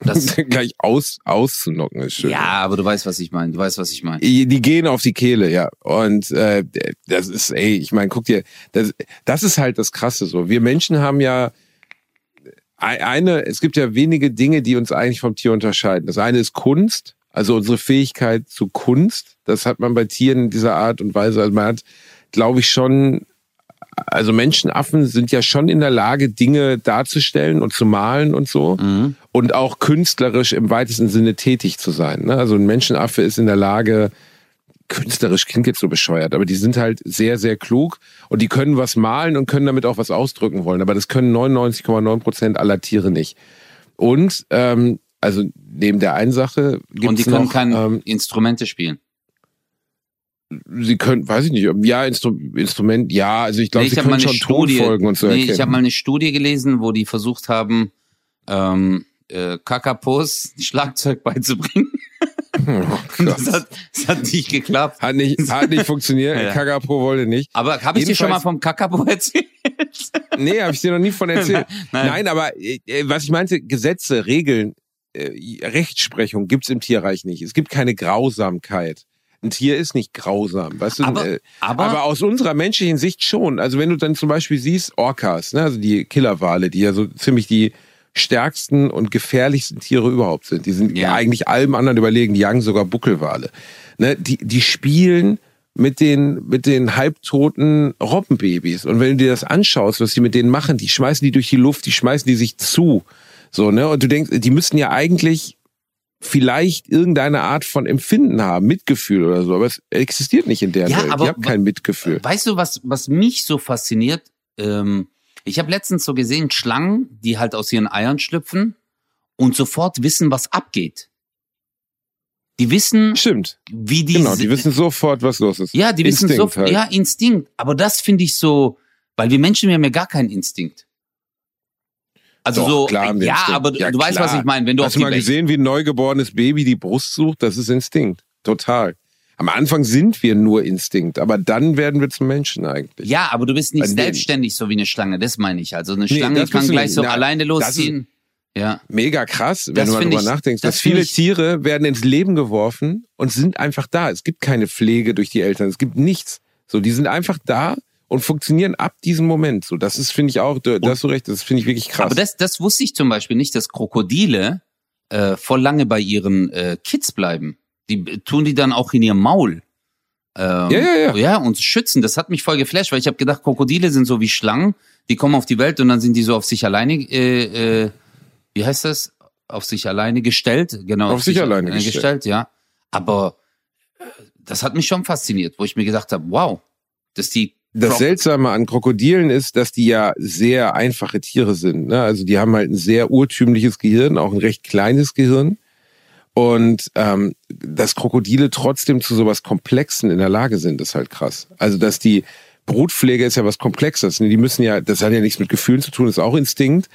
Das, gleich aus, auszunocken ist schön. ja, aber du weißt, was ich meine. Du weißt, was ich meine. Die die gehen auf die Kehle, ja. Und äh, das ist, ey, ich meine, guck dir, das, das ist halt das Krasse so. Wir Menschen haben ja ei- eine, es gibt ja wenige Dinge, die uns eigentlich vom Tier unterscheiden. Das eine ist Kunst, also unsere Fähigkeit zu Kunst. Das hat man bei Tieren in dieser Art und Weise. Also man hat, glaube ich, schon, also Menschenaffen sind ja schon in der Lage, Dinge darzustellen und zu malen und so. Mhm. Und auch künstlerisch im weitesten Sinne tätig zu sein. Ne? Also ein Menschenaffe ist in der Lage, künstlerisch klingt jetzt so bescheuert, aber die sind halt sehr, sehr klug und die können was malen und können damit auch was ausdrücken wollen. Aber das können 99,9 Prozent aller Tiere nicht. Und ähm, also neben der einen Sache gibt's Und die können noch, keine ähm, Instrumente spielen. Sie können, weiß ich nicht, ja, Instru Instrument, ja, also ich glaube, Nee, sie können schon Tonfolgen und so nee, erkennen. ich habe mal eine Studie gelesen, wo die versucht haben, ähm, äh, Kakapos Schlagzeug beizubringen. Oh das, hat, das hat nicht geklappt. hat nicht, hat nicht funktioniert. Ja. Kagapo wollte nicht. Aber habe ich dir schon mal vom Kakapo erzählt? Nee, habe ich dir noch nie von erzählt. Nein. Nein, aber äh, was ich meinte, Gesetze, Regeln, äh, Rechtsprechung gibt's im Tierreich nicht. Es gibt keine Grausamkeit. Ein Tier ist nicht grausam, weißt du? Aber- äh, aber- aber aus unserer menschlichen Sicht schon. Also wenn du dann zum Beispiel siehst Orcas, ne, also die Killerwale, die ja so ziemlich die stärksten und gefährlichsten Tiere überhaupt sind. Die sind Ja. eigentlich allem anderen überlegen. Die jagen sogar Buckelwale. Ne, die, die spielen mit den, mit den halbtoten Robbenbabys. Und wenn du dir das anschaust, was die mit denen machen, die schmeißen die durch die Luft, die schmeißen die sich zu. So, ne? Und du denkst, die müssten ja eigentlich vielleicht irgendeine Art von Empfinden haben, Mitgefühl oder so, aber es existiert nicht in der Ja, Welt. aber die haben kein Mitgefühl. Weißt du, was, was mich so fasziniert? Ähm, ich habe letztens so gesehen, Schlangen, die halt aus ihren Eiern schlüpfen und sofort wissen, was abgeht. Die wissen, Stimmt. wie die, Genau, die wissen sofort, was los ist. ja, die wissen Instinkt so, halt. ja, Instinkt. Aber das finde ich so, weil wir Menschen wir haben ja gar keinen Instinkt. Also Doch, so, klar ja, Instinkt. aber du, Ja, du weißt, klar. was ich meine. Wenn du Hast du mal Welt- gesehen, wie ein neugeborenes Baby die Brust sucht? Das ist Instinkt. Total. Am Anfang sind wir nur Instinkt, aber dann werden wir zum Menschen eigentlich. Ja, aber du bist nicht selbstständig so wie eine Schlange, das meine ich. Also eine Nee, Schlange das kann gleich so Na, alleine losziehen. Ja. Mega krass, wenn Das du mal drüber ich- nachdenkst. das dass viele ich- Tiere werden ins Leben geworfen und sind einfach da. Es gibt keine Pflege durch die Eltern. Es gibt nichts. So, die sind einfach da und funktionieren ab diesem Moment. So, das ist, finde ich auch, da hast du recht, das finde ich wirklich krass. Aber das, das wusste ich zum Beispiel nicht, dass Krokodile äh, voll lange bei ihren äh, Kids bleiben. Die äh, tun die dann auch in ihr Maul. Ähm, Ja, ja, ja. Ja, und schützen. Das hat mich voll geflasht, weil ich habe gedacht, Krokodile sind so wie Schlangen. Die kommen auf die Welt und dann sind die so auf sich alleine, äh, äh, wie heißt das? Auf sich alleine gestellt. Genau. Auf sich alleine äh, gestellt. gestellt. Ja. Aber äh, das hat mich schon fasziniert, wo ich mir gedacht habe, wow, dass die Das Seltsame an Krokodilen ist, dass die ja sehr einfache Tiere sind. Ne? Also die haben halt ein sehr urtümliches Gehirn, auch ein recht kleines Gehirn. Und ähm, dass Krokodile trotzdem zu sowas Komplexen in der Lage sind, ist halt krass. Also dass die Brutpflege ist ja was Komplexes. Die müssen ja, das hat ja nichts mit Gefühlen zu tun, das ist auch Instinkt.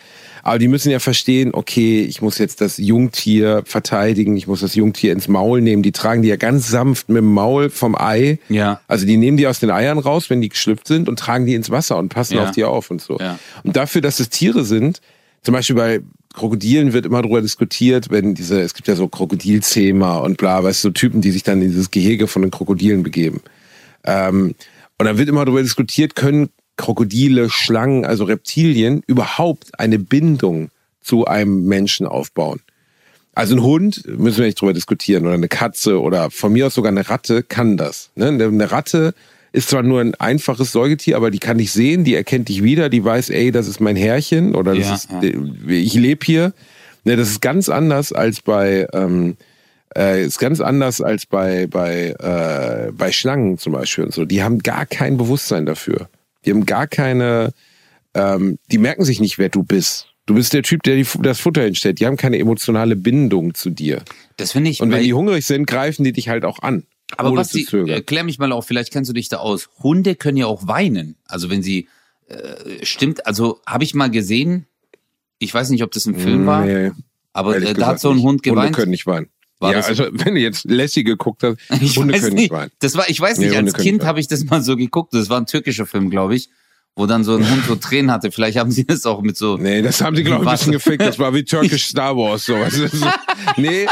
Aber die müssen ja verstehen, okay, ich muss jetzt das Jungtier verteidigen, ich muss das Jungtier ins Maul nehmen. Die tragen die ja ganz sanft mit dem Maul vom Ei. Ja. Also die nehmen die aus den Eiern raus, wenn die geschlüpft sind und tragen die ins Wasser und passen Ja. auf die auf und so. Ja. Und dafür, dass es Tiere sind, zum Beispiel bei Krokodilen wird immer darüber diskutiert, wenn diese, es gibt ja so Krokodilzähmer und bla, weißt du, so Typen, die sich dann in dieses Gehege von den Krokodilen begeben. Ähm, und dann wird immer darüber diskutiert, können Krokodile, Schlangen, also Reptilien überhaupt eine Bindung zu einem Menschen aufbauen? Also ein Hund, müssen wir nicht drüber diskutieren, oder eine Katze oder von mir aus sogar eine Ratte kann das. Ne? Eine Ratte ist zwar nur ein einfaches Säugetier, aber die kann dich sehen, die erkennt dich wieder, die weiß, ey, das ist mein Herrchen oder das Ja, ist, ja. ich lebe hier. Ne, das ist ganz anders als bei, ähm, äh, ist ganz anders als bei, bei, äh, bei Schlangen zum Beispiel und so. Die haben gar kein Bewusstsein dafür. Die haben gar keine, ähm, die merken sich nicht, wer du bist. Du bist der Typ, der die, das Futter hinstellt. Die haben keine emotionale Bindung zu dir. Das finde ich. Und wenn die hungrig sind, greifen die dich halt auch an. aber zu zögern. erklär mich mal auch, vielleicht kennst du dich da aus. Hunde können ja auch weinen. Also wenn sie, äh, stimmt, also habe ich mal gesehen, ich weiß nicht, ob das ein Film war, Nee, aber ehrlich äh, da hat so ein. Hund Hunde geweint. können nicht weinen. War ja, also wenn du jetzt Lassie geguckt hast, Ich Hunde weiß können nicht. weinen. Das war, ich weiß Nee, nicht, Hunde als Kind habe ich das mal so geguckt. Das war ein türkischer Film, glaube ich, wo dann so ein Hund so Tränen hatte. Vielleicht haben sie das auch mit so. Nee, das haben sie, glaube ich, ein bisschen gefickt. Das war wie Turkish Star Wars. So. Also, so, nee.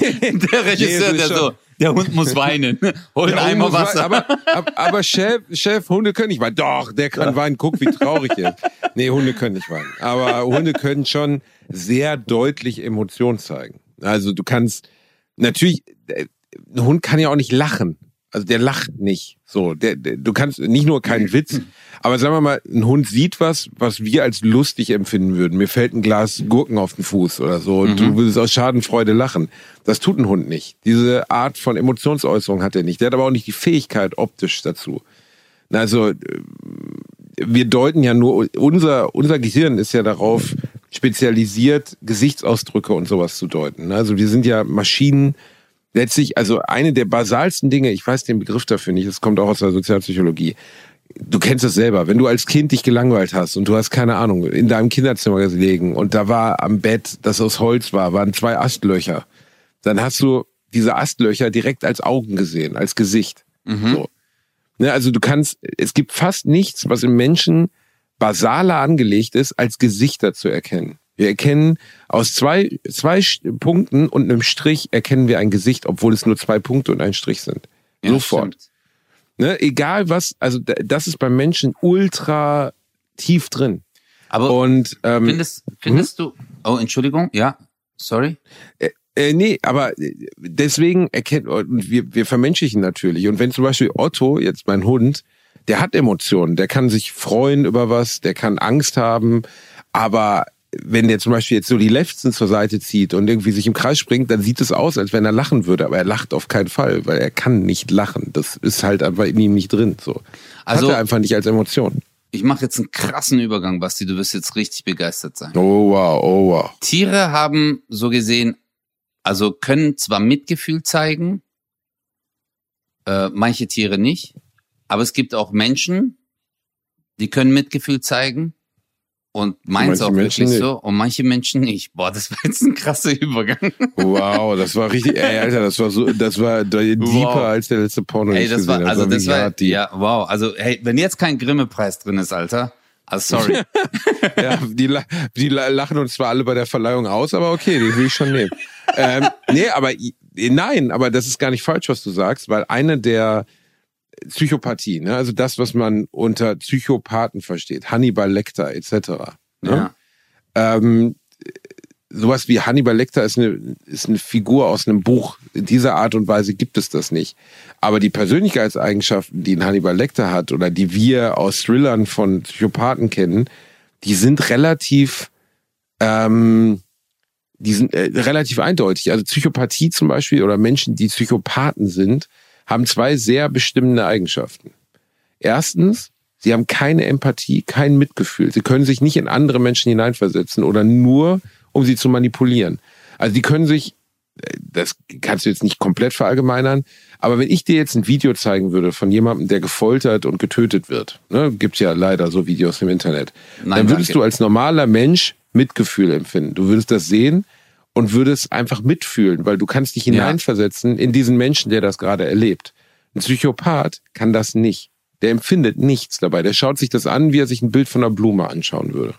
Der Regisseur, Nee, der so, der Hund muss weinen. Hol einen Eimer Wasser. Aber, aber, aber Chef, Chef, Hunde können nicht weinen. Doch, der kann weinen. Guck, wie traurig er ist. Nee, Hunde können nicht weinen. Aber Hunde können schon sehr deutlich Emotionen zeigen. Also du kannst, natürlich, äh, ein Hund kann ja auch nicht lachen. Also der lacht nicht. So, der, der, du kannst nicht nur keinen Witz, aber sagen wir mal, ein Hund sieht was, was wir als lustig empfinden würden. Mir fällt ein Glas Gurken auf den Fuß oder so und du würdest aus Schadenfreude lachen. Das tut ein Hund nicht. Diese Art von Emotionsäußerung hat er nicht. Der hat aber auch nicht die Fähigkeit optisch dazu. Also äh, wir deuten ja nur, unser, unser Gehirn ist ja darauf spezialisiert, Gesichtsausdrücke und sowas zu deuten. Also wir sind ja Maschinen, letztlich, also eine der basalsten Dinge, ich weiß den Begriff dafür nicht, das kommt auch aus der Sozialpsychologie. Du kennst das selber, wenn du als Kind dich gelangweilt hast und du hast keine Ahnung, in deinem Kinderzimmer gelegen und da war am Bett, das aus Holz war, waren zwei Astlöcher, dann hast du diese Astlöcher direkt als Augen gesehen, als Gesicht. So. Ne, also du kannst, es gibt fast nichts, was im Menschen basaler angelegt ist, als Gesichter zu erkennen. Wir erkennen aus zwei, zwei Punkten und einem Strich erkennen wir ein Gesicht, obwohl es nur zwei Punkte und ein Strich sind. Ja, Sofort. Ne, egal was, also da- das ist beim Menschen ultra tief drin. Aber Und ähm, findest, findest du, oh, Entschuldigung, ja, sorry. Äh, nee, aber äh, deswegen erkennt, wir, wir vermenschlichen natürlich. Und wenn zum Beispiel Otto, jetzt mein Hund, der hat Emotionen, der kann sich freuen über was, der kann Angst haben, aber wenn der zum Beispiel jetzt so die Lefzen zur Seite zieht und irgendwie sich im Kreis springt, dann sieht es aus, als wenn er lachen würde, aber er lacht auf keinen Fall, weil er kann nicht lachen. Das ist halt einfach in ihm nicht drin. So. Also- hat er einfach nicht als Emotion. Ich mache jetzt einen krassen Übergang, Basti, du wirst jetzt richtig begeistert sein. Oh wow, oh wow. Tiere haben so gesehen, also können zwar Mitgefühl zeigen, äh, manche Tiere nicht, aber es gibt auch Menschen, die können Mitgefühl zeigen und meins auch Menschen wirklich nicht. so und manche Menschen nicht. Boah, das war jetzt ein krasser Übergang. Wow, das war richtig, ey, Alter, das war so, das war deeper Wow. als der letzte Porno, Ey, ich das gesehen war, also das war, wirklich hart, ja, wow. Also, hey, wenn jetzt kein Grimme-Preis drin ist, Alter, also sorry. Ja, die, die la- lachen uns zwar alle bei der Verleihung aus, aber okay, die will ich schon nehmen. ähm, nee, aber nein, aber das ist gar nicht falsch, was du sagst, weil eine der Psychopathie, ne, also das, was man unter Psychopathen versteht, Hannibal Lecter etc. Ne? ja. Ähm, sowas wie Hannibal Lecter ist eine, ist eine Figur aus einem Buch. In dieser Art und Weise gibt es das nicht. Aber die Persönlichkeitseigenschaften, die ein Hannibal Lecter hat oder die wir aus Thrillern von Psychopathen kennen, die sind relativ, ähm, die sind äh, relativ eindeutig. Also Psychopathie zum Beispiel oder Menschen, die Psychopathen sind, haben zwei sehr bestimmende Eigenschaften. Erstens, sie haben keine Empathie, kein Mitgefühl. Sie können sich nicht in andere Menschen hineinversetzen oder nur, um sie zu manipulieren. Also die können sich das kannst du jetzt nicht komplett verallgemeinern, aber wenn ich dir jetzt ein Video zeigen würde von jemandem, der gefoltert und getötet wird, ne, gibt ja leider so Videos im Internet, Nein, dann würdest danke. du als normaler Mensch Mitgefühl empfinden. Du würdest das sehen und würdest einfach mitfühlen, weil du kannst dich hineinversetzen in diesen Menschen, der das gerade erlebt. Ein Psychopath kann das nicht. Der empfindet nichts dabei. Der schaut sich das an, wie er sich ein Bild von einer Blume anschauen würde.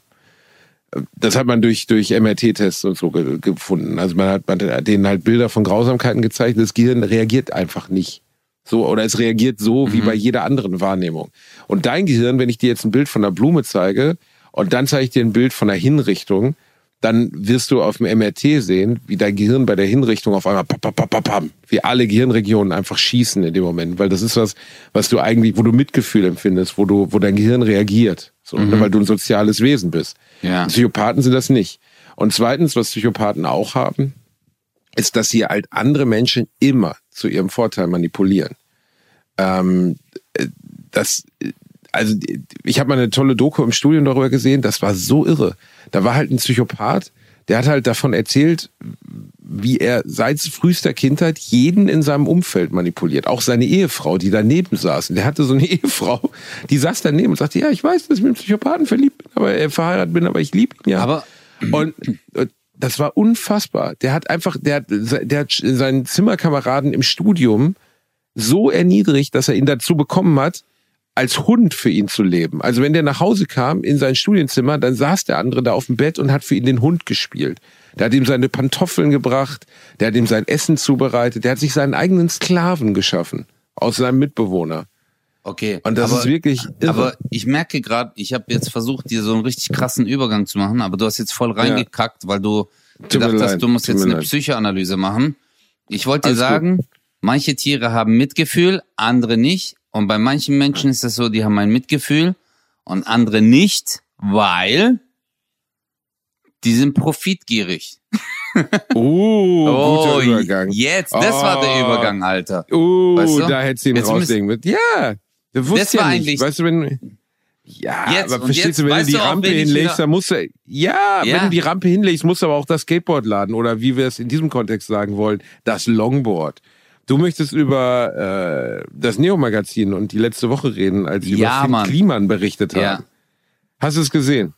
Das hat man durch, durch MRT-Tests und so ge gefunden. Also man hat, man hat denen halt Bilder von Grausamkeiten gezeigt. Das Gehirn reagiert einfach nicht. So, oder es reagiert so wie bei jeder anderen Wahrnehmung. Und dein Gehirn, wenn ich dir jetzt ein Bild von einer Blume zeige und dann zeige ich dir ein Bild von einer Hinrichtung, dann wirst du auf dem MRT sehen, wie dein Gehirn bei der Hinrichtung auf einmal pam, pam, pam, pam, wie alle Gehirnregionen einfach schießen in dem Moment, weil das ist was, was du eigentlich, wo du Mitgefühl empfindest, wo du, wo dein Gehirn reagiert, so, ne, weil du ein soziales Wesen bist. Ja. Psychopathen sind das nicht. Und zweitens, was Psychopathen auch haben, ist, dass sie halt andere Menschen immer zu ihrem Vorteil manipulieren. Ähm, äh, das, äh, also ich habe mal eine tolle Doku im Studium darüber gesehen, das war so irre. Da war halt ein Psychopath, der hat halt davon erzählt, wie er seit frühester Kindheit jeden in seinem Umfeld manipuliert. Auch seine Ehefrau, die daneben saß. Und der hatte so eine Ehefrau, die saß daneben und sagte, ja, ich weiß, dass ich mit einem Psychopathen verliebt bin, aber äh, verheiratet bin, aber ich liebe ihn ja. Aber- und äh, das war unfassbar. Der hat einfach, der der hat seinen Zimmerkameraden im Studium so erniedrigt, dass er ihn dazu bekommen hat, als Hund für ihn zu leben. Also wenn der nach Hause kam in sein Studienzimmer, dann saß der andere da auf dem Bett und hat für ihn den Hund gespielt. Der hat ihm seine Pantoffeln gebracht, der hat ihm sein Essen zubereitet, der hat sich seinen eigenen Sklaven geschaffen aus seinem Mitbewohner. Okay. Und das aber, ist wirklich irre. Aber ich merke gerade, ich habe jetzt versucht, dir so einen richtig krassen Übergang zu machen, aber du hast jetzt voll reingekackt, weil du mir gedacht hast, leid, du musst tut jetzt eine leid. Psychoanalyse machen. Ich wollte dir Alles gut. sagen, manche Tiere haben Mitgefühl, andere nicht. Und bei manchen Menschen ist es so, die haben ein Mitgefühl und andere nicht, weil die sind profitgierig. Uh, guter Oh, Übergang. jetzt, das war der Oh. Übergang, Alter. Uh, Weißt du? da hättest du ihn Jetzt rauslegen müssen. Ja, das wusste Das ja war nicht. eigentlich- Weißt du, wenn ja, Jetzt, aber verstehst du, wenn du die Rampe hinlegst, dann musst du, ja, Ja. wenn du die Rampe hinlegst, musst du aber auch das Skateboard laden oder wie wir es in diesem Kontext sagen wollen, das Longboard. Du möchtest über äh, das Neo-Magazin und die letzte Woche reden, als sie Ja, über Finn. Kliman berichtet haben. Ja. Hast du es gesehen?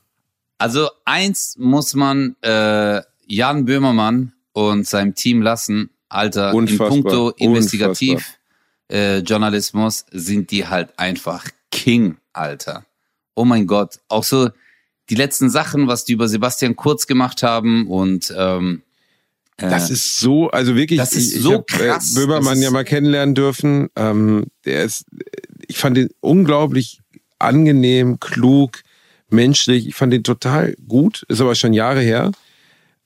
Also eins muss man äh, Jan Böhmermann und seinem Team lassen. Alter, Unfassbar. in puncto. Investigativ äh, Journalismus sind die halt einfach King, Alter. Oh mein Gott. Auch so die letzten Sachen, was die über Sebastian Kurz gemacht haben und ähm, äh, Das ist so, also wirklich, Das ist ich, ich so hab, krass. Äh, ist- ja mal kennenlernen dürfen. Ähm, der ist, ich fand ihn unglaublich angenehm, klug, menschlich. Ich fand ihn total gut, ist aber schon Jahre her.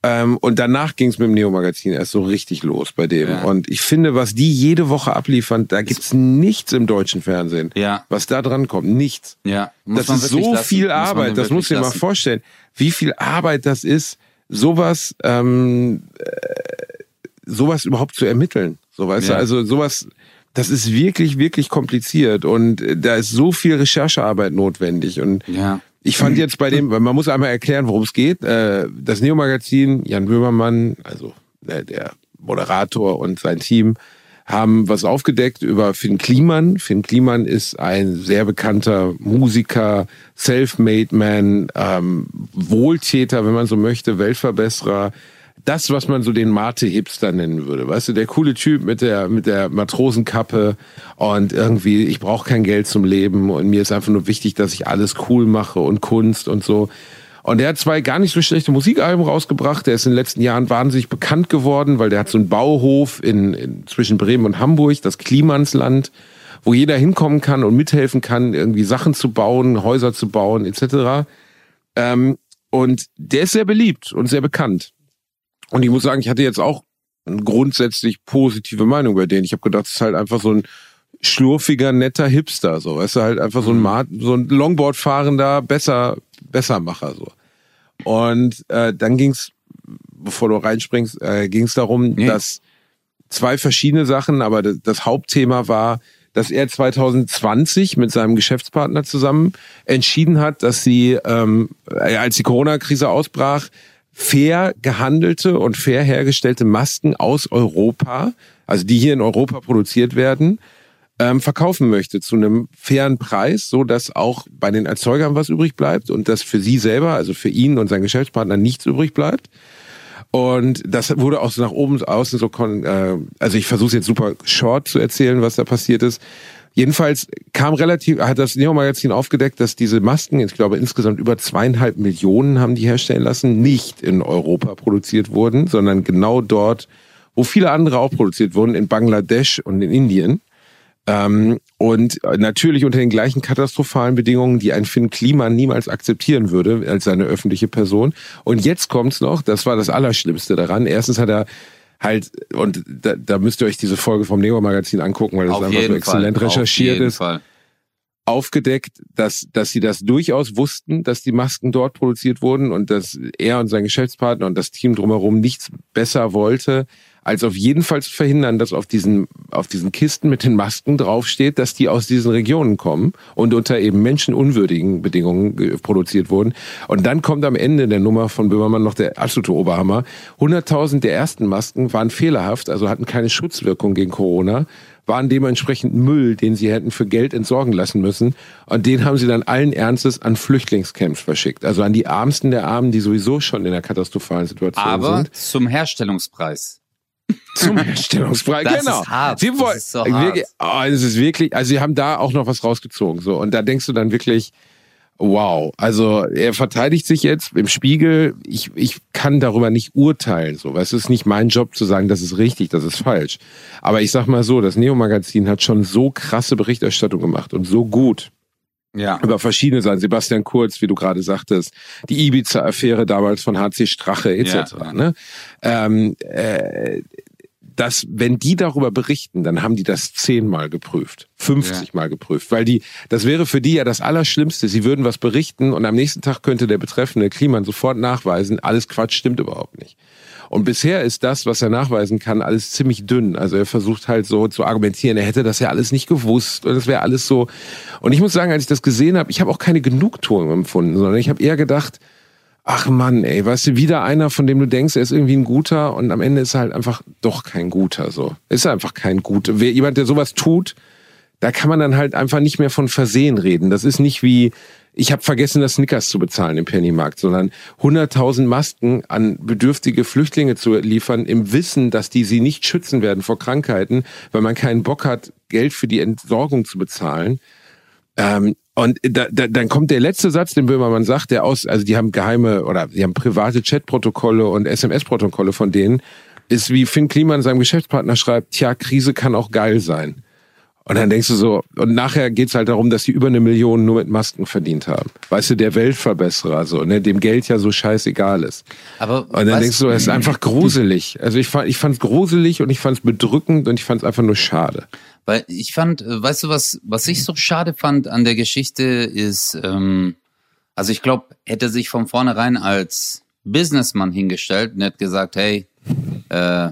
Ähm, und danach ging es mit dem Neo-Magazin erst so richtig los bei dem. Ja. Und ich finde, was die jede Woche abliefern, da gibt's nichts im deutschen Fernsehen, Ja. was da dran kommt. Nichts. ja, muss Das ist so lassen. viel Muss Arbeit, das du dir mal vorstellen, wie viel Arbeit das ist, sowas, ähm, äh, sowas überhaupt zu ermitteln. So weißt du, Ja. also sowas, das ist wirklich, wirklich kompliziert und äh, da ist so viel Recherchearbeit notwendig und Ja. ich fand jetzt bei dem, weil man muss einmal erklären, worum es geht. Äh, Das Neo-Magazin, Jan Böhmermann, also der Moderator und sein Team, haben was aufgedeckt über Finn Kliman. Finn Kliman ist ein sehr bekannter Musiker, Self-Made Man, ähm, Wohltäter, wenn man so möchte, Weltverbesserer. Das, was man so den Mate-Hipster nennen würde. Weißt du, der coole Typ mit der, mit der Matrosenkappe und irgendwie, ich brauche kein Geld zum Leben und mir ist einfach nur wichtig, dass ich alles cool mache und Kunst und so. Und der hat zwei gar nicht so schlechte Musikalben rausgebracht. Der ist in den letzten Jahren wahnsinnig bekannt geworden, weil der hat so einen Bauhof in, in zwischen Bremen und Hamburg, das Klimansland, wo jeder hinkommen kann und mithelfen kann, irgendwie Sachen zu bauen, Häuser zu bauen, etc. Ähm, und der ist sehr beliebt und sehr bekannt. Und ich muss sagen, ich hatte jetzt auch eine grundsätzlich positive Meinung bei denen. Ich habe gedacht, es ist halt einfach so ein schlurfiger, netter Hipster, so, weißt du, halt einfach so ein, Ma so ein Longboard-fahrender, besser, Bessermacher, so. Und äh, dann ging's, bevor du reinspringst, äh, ging's darum, Nee. dass zwei verschiedene Sachen, aber das, das Hauptthema war, dass er 2020 mit seinem Geschäftspartner zusammen entschieden hat, dass sie, ähm, äh, als die Corona-Krise ausbrach, fair gehandelte und fair hergestellte Masken aus Europa, also die hier in Europa produziert werden, ähm, verkaufen möchte zu einem fairen Preis, so dass auch bei den Erzeugern was übrig bleibt und dass für sie selber, also für ihn und seinen Geschäftspartner nichts übrig bleibt. Und das wurde auch so nach oben außen so, äh, also ich versuche jetzt super short zu erzählen, was da passiert ist. Jedenfalls kam relativ, hat das Neo-Magazin aufgedeckt, dass diese Masken, ich glaube insgesamt über zweieinhalb Millionen haben die herstellen lassen, nicht in Europa produziert wurden, sondern genau dort, wo viele andere auch produziert wurden, in Bangladesch und in Indien. Ähm, und natürlich unter den gleichen katastrophalen Bedingungen, die ein Finn Klima niemals akzeptieren würde als seine öffentliche Person. Und jetzt kommt's noch, das war das Allerschlimmste daran. Erstens hat er halt, und da, da müsst ihr euch diese Folge vom Neo-Magazin angucken, weil das Auf einfach so exzellent Fall. recherchiert ist. Fall. Aufgedeckt, dass, dass sie das durchaus wussten, dass die Masken dort produziert wurden und dass er und sein Geschäftspartner und das Team drumherum nichts besser wollte, als auf jeden Fall zu verhindern, dass auf diesen, auf diesen Kisten mit den Masken draufsteht, dass die aus diesen Regionen kommen und unter eben menschenunwürdigen Bedingungen produziert wurden. Und dann kommt am Ende der Nummer von Böhmermann noch der absolute Oberhammer. 100.000 der ersten Masken waren fehlerhaft, also hatten keine Schutzwirkung gegen Corona waren dementsprechend Müll, den sie hätten für Geld entsorgen lassen müssen. Und den haben sie dann allen Ernstes an Flüchtlingscamps verschickt. Also an die Ärmsten der Armen, die sowieso schon in einer katastrophalen Situation Aber sind. Aber zum Herstellungspreis. Zum Herstellungspreis, das genau. Ist hart. Sie wollen, das ist so wirklich, hart. Oh, das ist wirklich, also sie haben da auch noch was rausgezogen, so. Und da denkst du dann wirklich, wow. Also er verteidigt sich jetzt im Spiegel. Ich, ich kann darüber nicht urteilen, so. Es ist nicht mein Job zu sagen, das ist richtig, das ist falsch. Aber ich sag mal so, das Neo-Magazin hat schon so krasse Berichterstattung gemacht und so gut. Ja. Über verschiedene Sachen. Sebastian Kurz, wie du gerade sagtest, die Ibiza-Affäre damals von HC Strache etc. Ja. Ne? Ähm, äh, dass wenn die darüber berichten, dann haben die das zehnmal geprüft, 50 ja. Mal geprüft, weil die, das wäre für die ja das Allerschlimmste. Sie würden was berichten und am nächsten Tag könnte der betreffende Kliman sofort nachweisen, alles Quatsch stimmt überhaupt nicht. Und bisher ist das, was er nachweisen kann, alles ziemlich dünn. Also er versucht halt so zu argumentieren, er hätte das ja alles nicht gewusst und es wäre alles so. Und ich muss sagen, als ich das gesehen habe, ich habe auch keine Genugtuung empfunden, sondern ich habe eher gedacht, ach Mann, ey, weißt du, wieder einer, von dem du denkst, er ist irgendwie ein guter und am Ende ist er halt einfach doch kein guter, so. Ist einfach kein guter. Wer, jemand, der sowas tut, da kann man dann halt einfach nicht mehr von Versehen reden. Das ist nicht wie, ich habe vergessen, das Snickers zu bezahlen im Pennymarkt, sondern 100.000 Masken an bedürftige Flüchtlinge zu liefern, im Wissen, dass die sie nicht schützen werden vor Krankheiten, weil man keinen Bock hat, Geld für die Entsorgung zu bezahlen. Ähm, und da, da, dann kommt der letzte Satz, den Böhmermann sagt, der aus, also die haben geheime oder die haben private Chatprotokolle und SMS-Protokolle von denen, ist wie Finn Kliman seinem Geschäftspartner schreibt, tja, Krise kann auch geil sein. Und dann denkst du so, und nachher geht's halt darum, dass die über eine Million nur mit Masken verdient haben. Weißt du, der Weltverbesserer, so, ne, dem Geld ja so scheißegal ist. Aber und dann denkst du, es ist einfach gruselig. Also ich fand, ich fand's gruselig und ich fand's bedrückend und ich fand's einfach nur schade. Weil ich fand, äh, weißt du, was, was ich so schade fand an der Geschichte ist, ähm, also ich glaube, hätte sich von vornherein als Businessman hingestellt und hätte gesagt, hey, äh,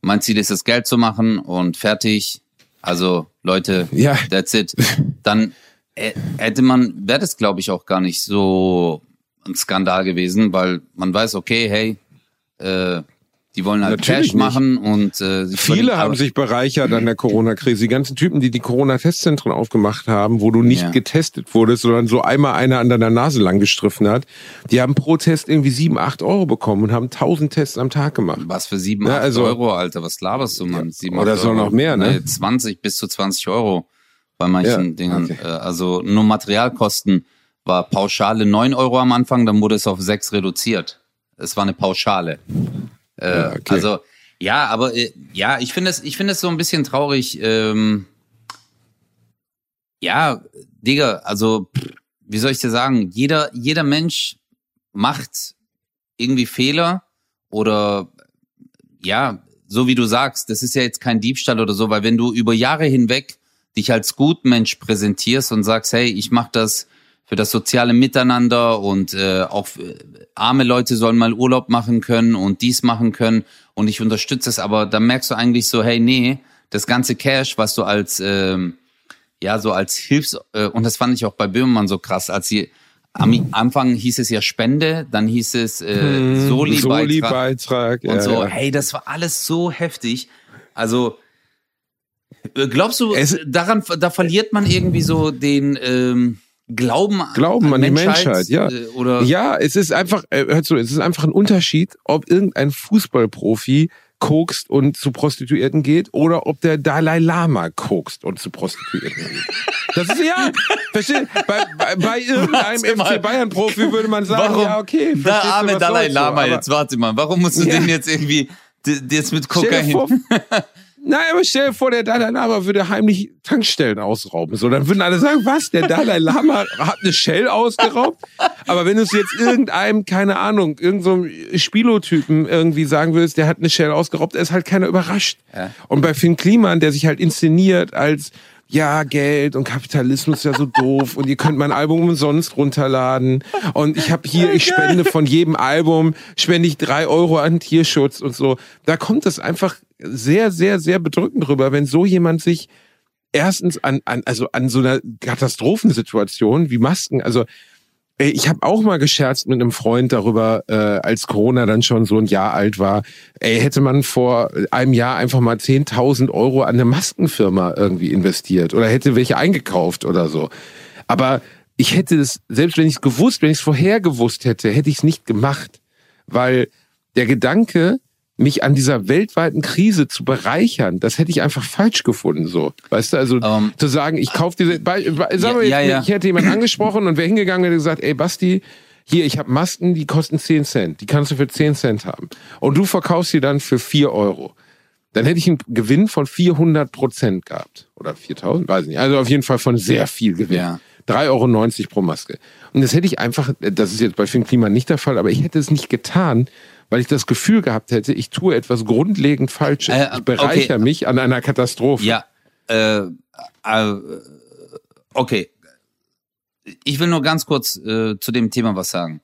mein Ziel ist es, Geld zu machen und fertig. Also Leute, ja. that's it. Dann hätte man, wäre das glaube ich auch gar nicht so ein Skandal gewesen, weil man weiß, okay, hey, äh, die wollen halt Natürlich Cash machen und äh, viele haben sich bereichert an der Corona-Krise. Die ganzen Typen, die die Corona-Testzentren aufgemacht haben, wo du nicht ja. getestet wurdest, sondern so einmal einer an deiner Nase lang gestriffen hat, die haben pro Test irgendwie sieben, acht Euro bekommen und haben tausend Tests am Tag gemacht. Was für sieben, ja, also, Euro, Alter? Was laberst du, Mann? Sieben, oder so noch mehr, ne? Nee, 20 bis zu 20 Euro bei manchen ja, Dingen. Okay. Äh, also nur Materialkosten war Pauschale neun Euro am Anfang, dann wurde es auf sechs reduziert. Es war eine Pauschale. Äh, ja, okay. Also ja, aber äh, ja, ich finde es, ich finde es so ein bisschen traurig. Ähm, ja, Digga, also wie soll ich dir sagen? Jeder, jeder Mensch macht irgendwie Fehler oder ja, so wie du sagst, das ist ja jetzt kein Diebstahl oder so, weil wenn du über Jahre hinweg dich als Gutmensch präsentierst und sagst, hey, ich mach das für das soziale Miteinander und äh, auch äh, arme Leute sollen mal Urlaub machen können und dies machen können und ich unterstütze es, aber dann merkst du eigentlich so, hey, nee, das ganze Cash, was du als ähm, ja so als Hilfs äh, und das fand ich auch bei Böhmermann so krass, als sie am Anfang hieß es ja Spende, dann hieß es äh, Soli-Beitrag. Soli-Beitrag, und ja, so, ja. hey, das war alles so heftig. Also, äh, glaubst du, Es- daran, da verliert man irgendwie so den ähm, Glauben, Glauben an die Menschheit, ja. äh, Oder Ja, es ist einfach, äh, hör zu, es ist einfach ein Unterschied, ob irgendein Fußballprofi kokst und zu Prostituierten geht oder ob der Dalai Lama kokst und zu Prostituierten geht. Das ist ja, versteh, bei, bei, bei irgendeinem Warte mal. FC Bayern Profi würde man sagen, warum? ja, okay, der du, arme Dalai so, Lama, aber jetzt warte mal, warum musst du Ja. den jetzt irgendwie jetzt mit Kokain? Nein, aber stell dir vor, der Dalai Lama würde heimlich Tankstellen ausrauben. So, dann würden alle sagen, was? Der Dalai Lama hat eine Shell ausgeraubt? Aber wenn du es jetzt irgendeinem, keine Ahnung, irgendeinem so Spielotypen irgendwie sagen würdest, der hat eine Shell ausgeraubt, ist halt keiner überrascht. Ja. Und bei Finn Kliman, der sich halt inszeniert als ja, Geld und Kapitalismus ist ja so doof und ihr könnt mein Album umsonst runterladen und ich habe hier, ich spende von jedem Album, spende ich drei Euro an Tierschutz und so. Da kommt es einfach sehr, sehr, sehr bedrückend rüber, wenn so jemand sich erstens an, an also an so einer Katastrophensituation wie Masken, also Ich habe auch mal gescherzt mit einem Freund darüber, äh, als Corona dann schon so ein Jahr alt war. Ey, hätte man vor einem Jahr einfach mal 10.000 Euro an eine Maskenfirma irgendwie investiert oder hätte welche eingekauft oder so. Aber ich hätte es, selbst wenn ich es gewusst, wenn ich es vorher gewusst hätte, hätte ich es nicht gemacht. Weil der Gedanke, mich an dieser weltweiten Krise zu bereichern, das hätte ich einfach falsch gefunden, so. Weißt du, also Ähm, zu sagen, ich kaufe diese, sagen wir ja, ja. ich hätte jemanden angesprochen und wäre hingegangen und hätte gesagt, ey Basti, hier, ich habe Masken, die kosten 10 Cent, die kannst du für 10 Cent haben. Und du verkaufst sie dann für 4 Euro. Dann hätte ich einen Gewinn von 400 Prozent gehabt. Oder 4000, weiß ich nicht. Also auf jeden Fall von sehr viel Gewinn. Ja. 3,90 Euro pro Maske. Und das hätte ich einfach, das ist jetzt bei Finn Klima nicht der Fall, aber ich hätte es nicht getan, weil ich das Gefühl gehabt hätte, ich tue etwas grundlegend Falsches. Äh, ich bereichere okay. mich an einer Katastrophe. Ja, äh, äh, okay. Ich will nur ganz kurz äh, zu dem Thema was sagen.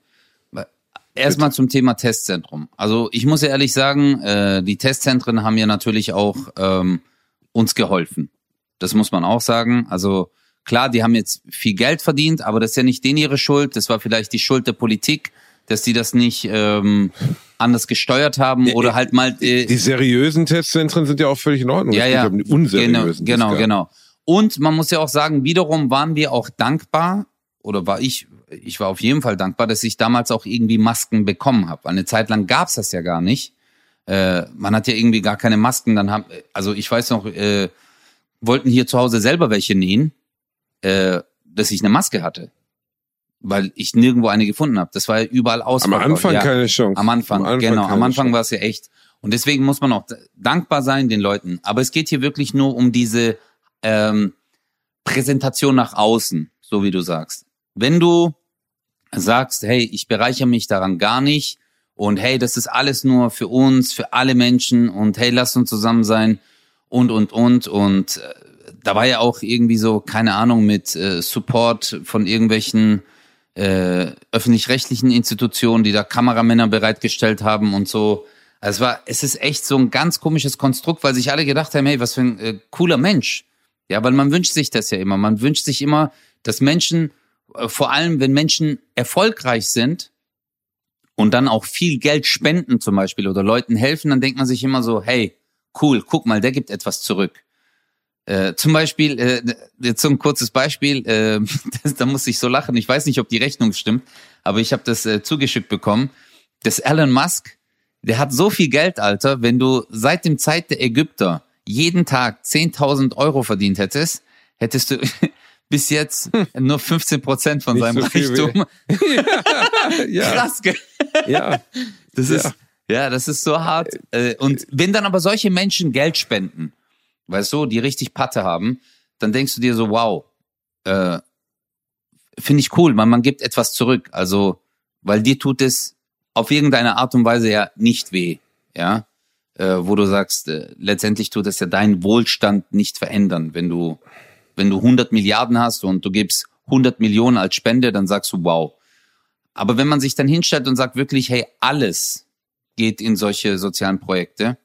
Erstmal zum Thema Testzentrum. Also ich muss ja ehrlich sagen, äh, die Testzentren haben ja natürlich auch ähm, uns geholfen. Das muss man auch sagen. Also klar, die haben jetzt viel Geld verdient, aber das ist ja nicht denen ihre Schuld. Das war vielleicht die Schuld der Politik, dass die das nicht ähm, anders gesteuert haben oder halt mal äh, Die seriösen Testzentren sind ja auch völlig in Ordnung. ja, ja. um die unseriösen. Genau, genau, genau. Und man muss ja auch sagen, wiederum waren wir auch dankbar, oder war ich, ich war auf jeden Fall dankbar, dass ich damals auch irgendwie Masken bekommen habe. Eine Zeit lang gab's das ja gar nicht. Äh, man hat ja irgendwie gar keine Masken. Dann haben, also ich weiß noch, äh, wollten hier zu Hause selber welche nähen, äh, dass ich eine Maske hatte. Weil ich nirgendwo eine gefunden habe. Das war ja überall Am ausverkauft. Anfang ja. keine Chance. Am Anfang, genau. keine Am Anfang war es ja echt. Und deswegen muss man auch dankbar sein den Leuten. Aber es geht hier wirklich nur um diese ähm, Präsentation nach außen, so wie du sagst. Wenn du sagst, hey, ich bereichere mich daran gar nicht und hey, das ist alles nur für uns, für alle Menschen und hey, lass uns zusammen sein und, und, und. Und äh, da war ja auch irgendwie so, keine Ahnung, mit äh, Support von irgendwelchen äh, öffentlich-rechtlichen Institutionen, die da Kameramänner bereitgestellt haben und so. Also es war, es ist echt so ein ganz komisches Konstrukt, weil sich alle gedacht haben, hey, was für ein äh, cooler Mensch. Ja, weil man wünscht sich das ja immer. Man wünscht sich immer, dass Menschen, äh, vor allem wenn Menschen erfolgreich sind und dann auch viel Geld spenden zum Beispiel oder Leuten helfen, dann denkt man sich immer so, hey, cool, guck mal, der gibt etwas zurück. Äh, zum Beispiel, äh, jetzt so ein kurzes Beispiel, äh, das, da muss ich so lachen. Ich weiß nicht, ob die Rechnung stimmt, aber ich habe das äh, zugeschickt bekommen. Das Elon Musk, der hat so viel Geld, Alter, wenn du seit dem Zeit der Ägypter jeden Tag 10.000 Euro verdient hättest, hättest du bis jetzt nur 15 Prozent von Nicht seinem so Reichtum. ja, Krass, gell? ja. Das Ja. ist, ja, das ist so hart. Äh, Und wenn dann aber solche Menschen Geld spenden, weißt du, die richtig Patte haben, dann denkst du dir so, wow, äh, finde ich cool, man, man gibt etwas zurück. Also, weil dir tut es auf irgendeine Art und Weise ja nicht weh, ja. Äh, wo du sagst, äh, letztendlich tut es ja deinen Wohlstand nicht verändern. Wenn du, wenn du 100 Milliarden hast und du gibst 100 Millionen als Spende, dann sagst du, wow. Aber wenn man sich dann hinstellt und sagt wirklich, hey, alles geht in solche sozialen Projekte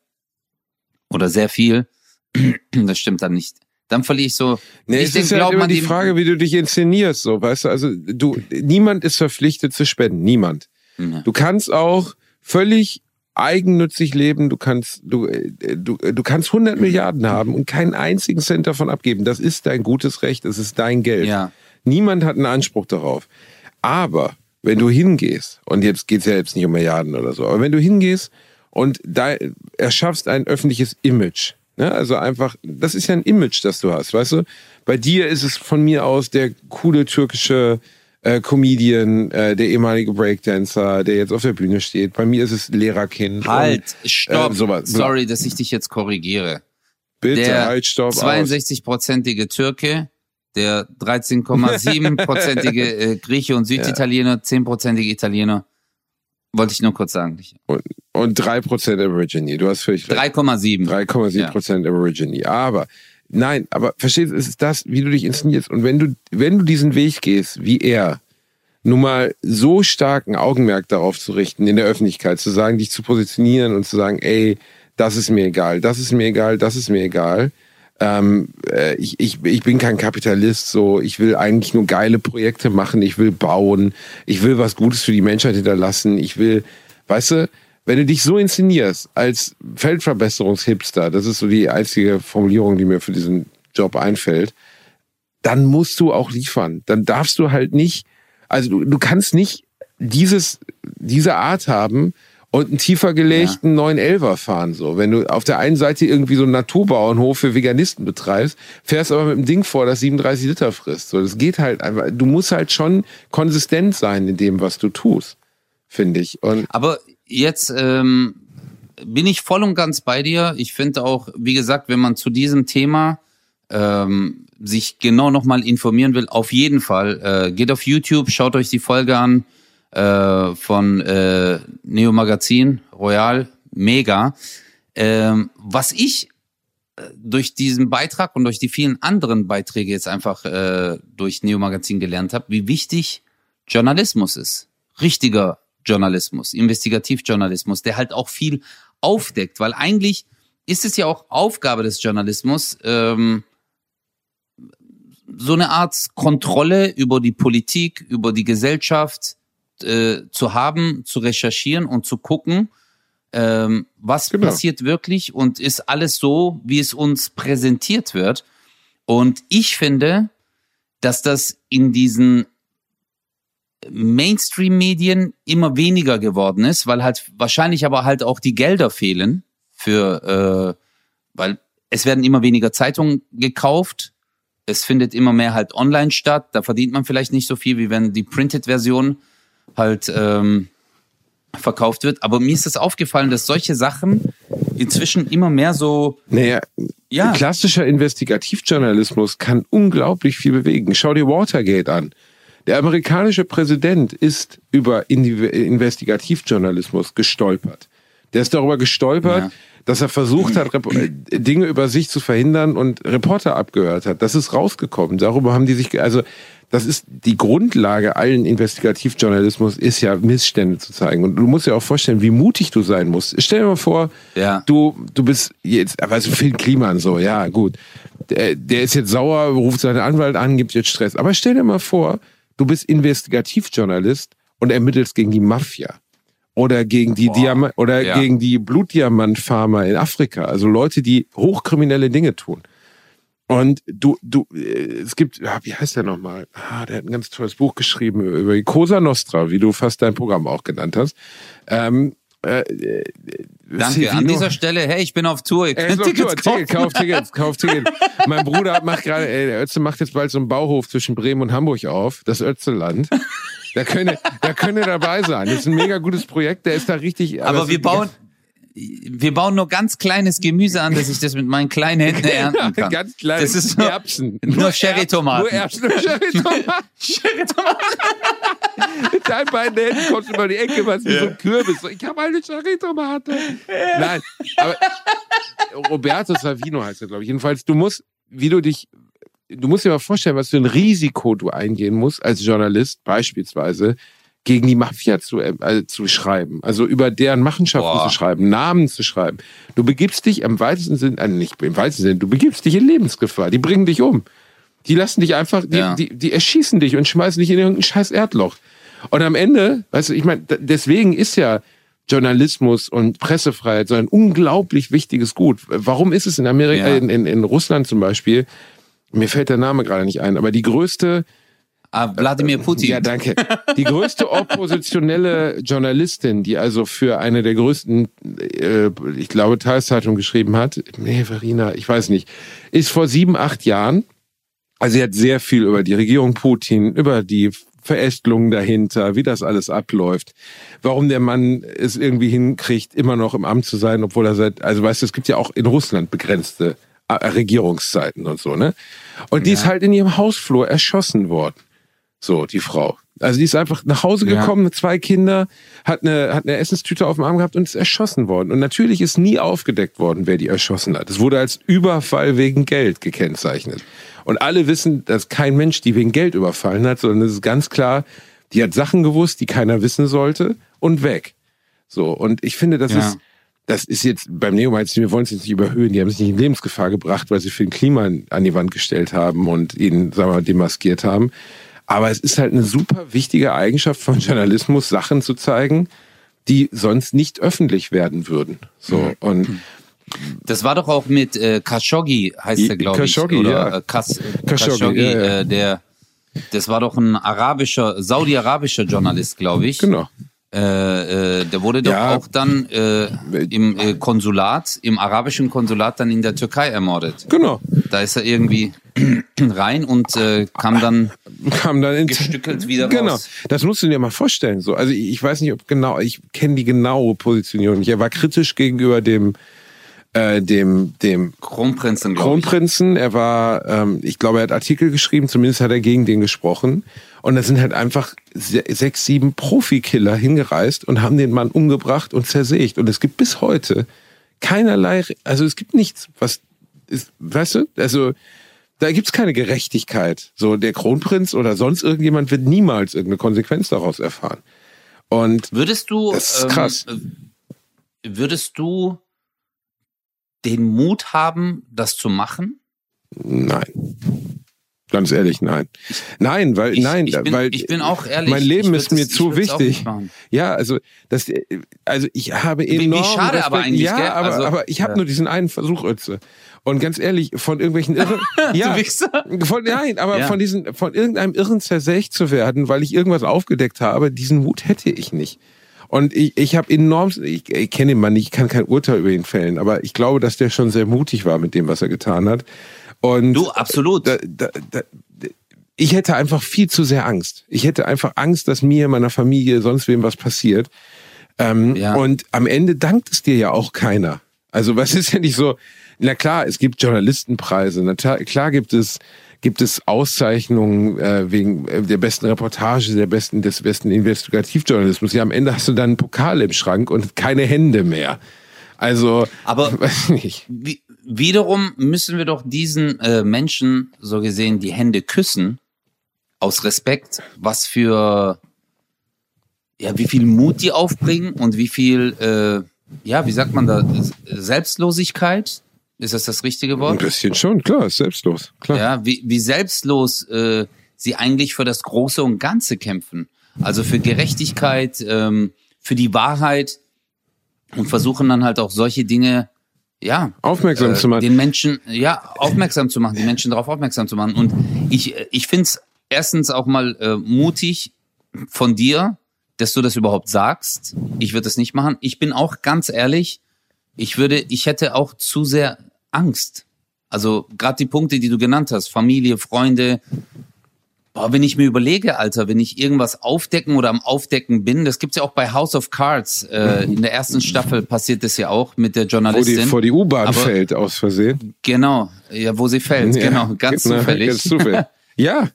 oder sehr viel, das stimmt dann nicht. dann verliere ich so. Nee, ich es denk, ist ja glaubt immer die Frage, wie du dich inszenierst, so, weißt du, also du, niemand ist verpflichtet zu spenden, niemand. Ja. Du kannst auch völlig eigennützig leben, du kannst, du, äh, du, du kannst 100 Milliarden haben und keinen einzigen Cent davon abgeben. Das ist dein gutes Recht, das ist dein Geld. Ja. Niemand hat einen Anspruch darauf. Aber wenn du hingehst, und jetzt geht's ja jetzt nicht um Milliarden oder so, aber wenn du hingehst und da erschaffst ein öffentliches Image, ne? also einfach, das ist ja ein Image, das du hast, weißt du? Bei dir ist es von mir aus der coole türkische äh, Comedian, äh, der ehemalige Breakdancer, der jetzt auf der Bühne steht. Bei mir ist es Lehrerkind. Halt, und, stopp. äh, sowas. Sorry, dass ich dich jetzt korrigiere. Bitte, Der halt, stopp, aus. 62-prozentige Türke, der 13,7-prozentige äh, Grieche und Süditaliener, 10-prozentige Italiener. Wollte ich nur kurz sagen. Und, und 3% Aborigine, du hast völlig recht. 3,7. 3,7 Ja. Prozent Aborigine. Aber nein, aber verstehst du, es ist das, wie du dich inszenierst. Und wenn du, wenn du diesen Weg gehst, wie er, nun mal so starken Augenmerk darauf zu richten, in der Öffentlichkeit, zu sagen, dich zu positionieren und zu sagen, ey, das ist mir egal, das ist mir egal, das ist mir egal. Ähm, äh, ich, ich, ich bin kein Kapitalist, so ich will eigentlich nur geile Projekte machen, ich will bauen, ich will was Gutes für die Menschheit hinterlassen, ich will, weißt du, wenn du dich so inszenierst als Feldverbesserungshipster, das ist so die einzige Formulierung, die mir für diesen Job einfällt, dann musst du auch liefern. Dann darfst du halt nicht, also du, du kannst nicht dieses, diese Art haben und einen tiefer gelegten 911er fahren. So, wenn du auf der einen Seite irgendwie so einen Naturbauernhof für Veganisten betreibst, fährst aber mit dem Ding vor, das 37 Liter frisst. So, das geht halt einfach. Du musst halt schon konsistent sein in dem, was du tust, finde ich. Und Aber jetzt ähm, bin ich voll und ganz bei dir. Ich finde auch, wie gesagt, wenn man zu diesem Thema ähm, sich genau nochmal informieren will, auf jeden Fall äh, geht auf YouTube, schaut euch die Folge an äh, von äh, Neo Magazin Royal, mega. Ähm, was ich äh, durch diesen Beitrag und durch die vielen anderen Beiträge jetzt einfach äh, durch Neo Magazin gelernt habe, wie wichtig Journalismus ist. Richtiger Journalismus, Investigativjournalismus, der halt auch viel aufdeckt, weil eigentlich ist es ja auch Aufgabe des Journalismus, ähm, so eine Art Kontrolle über die Politik, über die Gesellschaft äh, zu haben, zu recherchieren und zu gucken, ähm, was Genau. passiert wirklich und ist alles so, wie es uns präsentiert wird. Und ich finde, dass das in diesen Mainstream-Medien immer weniger geworden ist, weil halt wahrscheinlich aber halt auch die Gelder fehlen für, äh, weil es werden immer weniger Zeitungen gekauft. Es findet immer mehr halt online statt. Da verdient man vielleicht nicht so viel, wie wenn die Printed-Version halt ähm, verkauft wird. Aber mir ist es aufgefallen, dass solche Sachen inzwischen immer mehr so Naja, Ja. klassischer Investigativjournalismus kann unglaublich viel bewegen. Schau dir Watergate an. Der amerikanische Präsident ist über Investigativjournalismus gestolpert. Der ist darüber gestolpert, Ja. dass er versucht hat, Rep- äh, Dinge über sich zu verhindern und Reporter abgehört hat. Das ist rausgekommen. Darüber haben die sich, also das ist die Grundlage allen Investigativjournalismus, ist ja Missstände zu zeigen. Und du musst dir auch vorstellen, wie mutig du sein musst. Stell dir mal vor, Ja. du, du bist jetzt, aber so viel Klima und so, ja, gut. Der, der ist jetzt sauer, ruft seinen Anwalt an, gibt jetzt Stress. Aber stell dir mal vor, du bist Investigativjournalist und ermittelst gegen die Mafia. Oder gegen die Diamant oder Ja. gegen die Blutdiamantfarmer in Afrika. Also Leute, die hochkriminelle Dinge tun. Und du, du, äh, es gibt, ja, wie heißt der nochmal? Ah, der hat ein ganz tolles Buch geschrieben über die Cosa Nostra, wie du fast dein Programm auch genannt hast. Ähm, äh, äh, Danke. An dieser Stelle, hey, ich bin auf Tour. Ihr könnt Tickets Ticket, kaufen. kauf Tickets, kauf Tickets. mein Bruder macht gerade, ey, der Ötze macht jetzt bald so einen Bauhof zwischen Bremen und Hamburg auf, das Ötzeland. Da könne, da könne dabei sein. Das ist ein mega gutes Projekt, der ist da richtig. Aber es wir bauen, wir bauen nur ganz kleines Gemüse an, dass ich das mit meinen kleinen Händen ernten kann. Ganz klein. Das ist nur, Erbsen. Nur Cherry-Tomaten. Nur Erbsen, nur Cherry-Tomaten. Mit deinen beiden Händen kommst du über die Ecke, was wie so ein Kürbis. Ich habe eine Cherry-Tomate. Nein, aber Roberto Savino heißt er, glaube ich. Jedenfalls, du musst, wie du dich, du musst dir mal vorstellen, was für ein Risiko du eingehen musst als Journalist beispielsweise gegen die Mafia zu, äh, also zu schreiben, also über deren Machenschaften Boah. zu schreiben, Namen zu schreiben. Du begibst dich im weitesten Sinn, äh, nicht im weitesten Sinn, du begibst dich in Lebensgefahr. Die bringen dich um. Die lassen dich einfach, die, Ja. die, die erschießen dich und schmeißen dich in irgendein scheiß Erdloch. Und am Ende, weißt du, ich meine, deswegen ist ja Journalismus und Pressefreiheit so ein unglaublich wichtiges Gut. Warum ist es in Amerika, Ja. in, in, in Russland zum Beispiel, mir fällt der Name gerade nicht ein, aber die größte, Ah, Wladimir Putin. ja, danke. Die größte oppositionelle Journalistin, die also für eine der größten, äh, ich glaube, Tageszeitung geschrieben hat, nee, Verena, ich weiß nicht, ist vor sieben, acht Jahren, also sie hat sehr viel über die Regierung Putin, über die Verästelungen dahinter, wie das alles abläuft, warum der Mann es irgendwie hinkriegt, immer noch im Amt zu sein, obwohl er seit, also weißt du, es gibt ja auch in Russland begrenzte äh, Regierungszeiten und so, ne? Und die ist halt in ihrem Hausflur erschossen worden. So, die Frau. Also die ist einfach nach Hause Ja. gekommen mit zwei Kinder, hat eine, hat eine Essenstüte auf dem Arm gehabt und ist erschossen worden. Und natürlich ist nie aufgedeckt worden, wer die erschossen hat. Es wurde als Überfall wegen Geld gekennzeichnet. Und alle wissen, dass kein Mensch die wegen Geld überfallen hat, sondern es ist ganz klar, die hat Sachen gewusst, die keiner wissen sollte und weg. So, und ich finde, das Ja. ist, das ist jetzt beim Neomagazin, wir wollen es jetzt nicht überhöhen, die haben sich nicht in Lebensgefahr gebracht, weil sie für den Klima an die Wand gestellt haben und ihn, sagen wir mal, demaskiert haben. Aber es ist halt eine super wichtige Eigenschaft von Journalismus, Sachen zu zeigen, die sonst nicht öffentlich werden würden. So, und Das war doch auch mit äh, Khashoggi, heißt der, glaube ich. Khashoggi, oder, ja. Äh, Khas Khashoggi, Khashoggi, ja, ja. Äh, der, das war doch ein arabischer, saudi-arabischer Journalist, glaube ich. genau. Äh, äh, der wurde doch Ja. auch dann äh, im äh, Konsulat, im arabischen Konsulat dann in der Türkei ermordet. Genau. Da ist er irgendwie rein und äh, kam dann Kam dann in gestückelt wieder Genau, raus. das musst du dir mal vorstellen. So, also ich, ich weiß nicht, ob genau, ich kenne die genaue Positionierung nicht. Er war kritisch gegenüber dem, äh, dem, dem Kronprinzen. Kronprinzen. Er war, ähm, ich glaube, er hat Artikel geschrieben, zumindest hat er gegen den gesprochen. Und da sind halt einfach se sechs, sieben Profikiller hingereist und haben den Mann umgebracht und zersägt. Und es gibt bis heute keinerlei, also es gibt nichts, was ist, weißt du, also da gibt's keine Gerechtigkeit. So der Kronprinz oder sonst irgendjemand wird niemals irgendeine Konsequenz daraus erfahren. Und Würdest du, Das ist krass. Ähm, äh, würdest du den Mut haben, das zu machen? nein. Ganz ehrlich, nein. Nein, weil Ich, nein, ich, bin, weil ich bin auch ehrlich. mein Leben ist mir das- zu wichtig. Ja, also das, also ich habe wie enorm schade aber Respekt. eigentlich, ja, gell? aber, Also, aber ich habe ja. nur diesen einen Versuch, Ötze. Und ganz ehrlich, von irgendwelchen Irren, ja, von, nein, aber Ja. von diesen, von irgendeinem Irren zersägt zu werden, weil ich irgendwas aufgedeckt habe, diesen Mut hätte ich nicht. Und ich, ich habe enorm, ich, ich kenne ihn mal nicht, ich kann kein Urteil über ihn fällen, aber ich glaube, dass der schon sehr mutig war mit dem, was er getan hat. Und Du, absolut. da, da, da, ich hätte einfach viel zu sehr Angst. Ich hätte einfach Angst, dass mir, meiner Familie, sonst wem was passiert. Ähm, Ja. Und am Ende dankt es dir ja auch keiner. Also was ist ja nicht so, na klar, es gibt Journalistenpreise, na klar, gibt es gibt es Auszeichnungen äh, wegen äh, der besten Reportage, der besten des besten Investigativjournalismus. Ja, am Ende hast du dann einen Pokal im Schrank und keine Hände mehr. Also, Aber- weiß nicht. Wie, wiederum müssen wir doch diesen äh, Menschen, so gesehen, die Hände küssen, aus Respekt, was für, ja, wie viel Mut die aufbringen und wie viel, äh, ja, wie sagt man da, Selbstlosigkeit? Ist das das richtige Ein Wort? bisschen schon, klar, ist selbstlos, klar. Ja, wie, wie selbstlos äh, sie eigentlich für das Große und Ganze kämpfen. Also für Gerechtigkeit, ähm, für die Wahrheit und versuchen dann halt auch solche Dinge, ja, Aufmerksam äh, zu machen. den Menschen, ja, aufmerksam zu machen, die Menschen darauf aufmerksam zu machen. Und ich, äh, ich finde es erstens auch mal äh, mutig von dir, dass du das überhaupt sagst. Ich würde das nicht machen. Ich bin auch ganz ehrlich, ich würde, ich hätte auch zu sehr Angst. Also gerade die Punkte, die du genannt hast, Familie, Freunde. Boah, wenn ich mir überlege, Alter, wenn ich irgendwas aufdecken oder am Aufdecken bin, das gibt's ja auch bei House of Cards. Äh, in der ersten Staffel passiert das ja auch mit der Wo die, Journalistin. vor die U-Bahn fällt aus Versehen. Genau, ja, wo sie fällt, Ja, genau, ganz genau, zufällig. Ganz zufällig. Ja,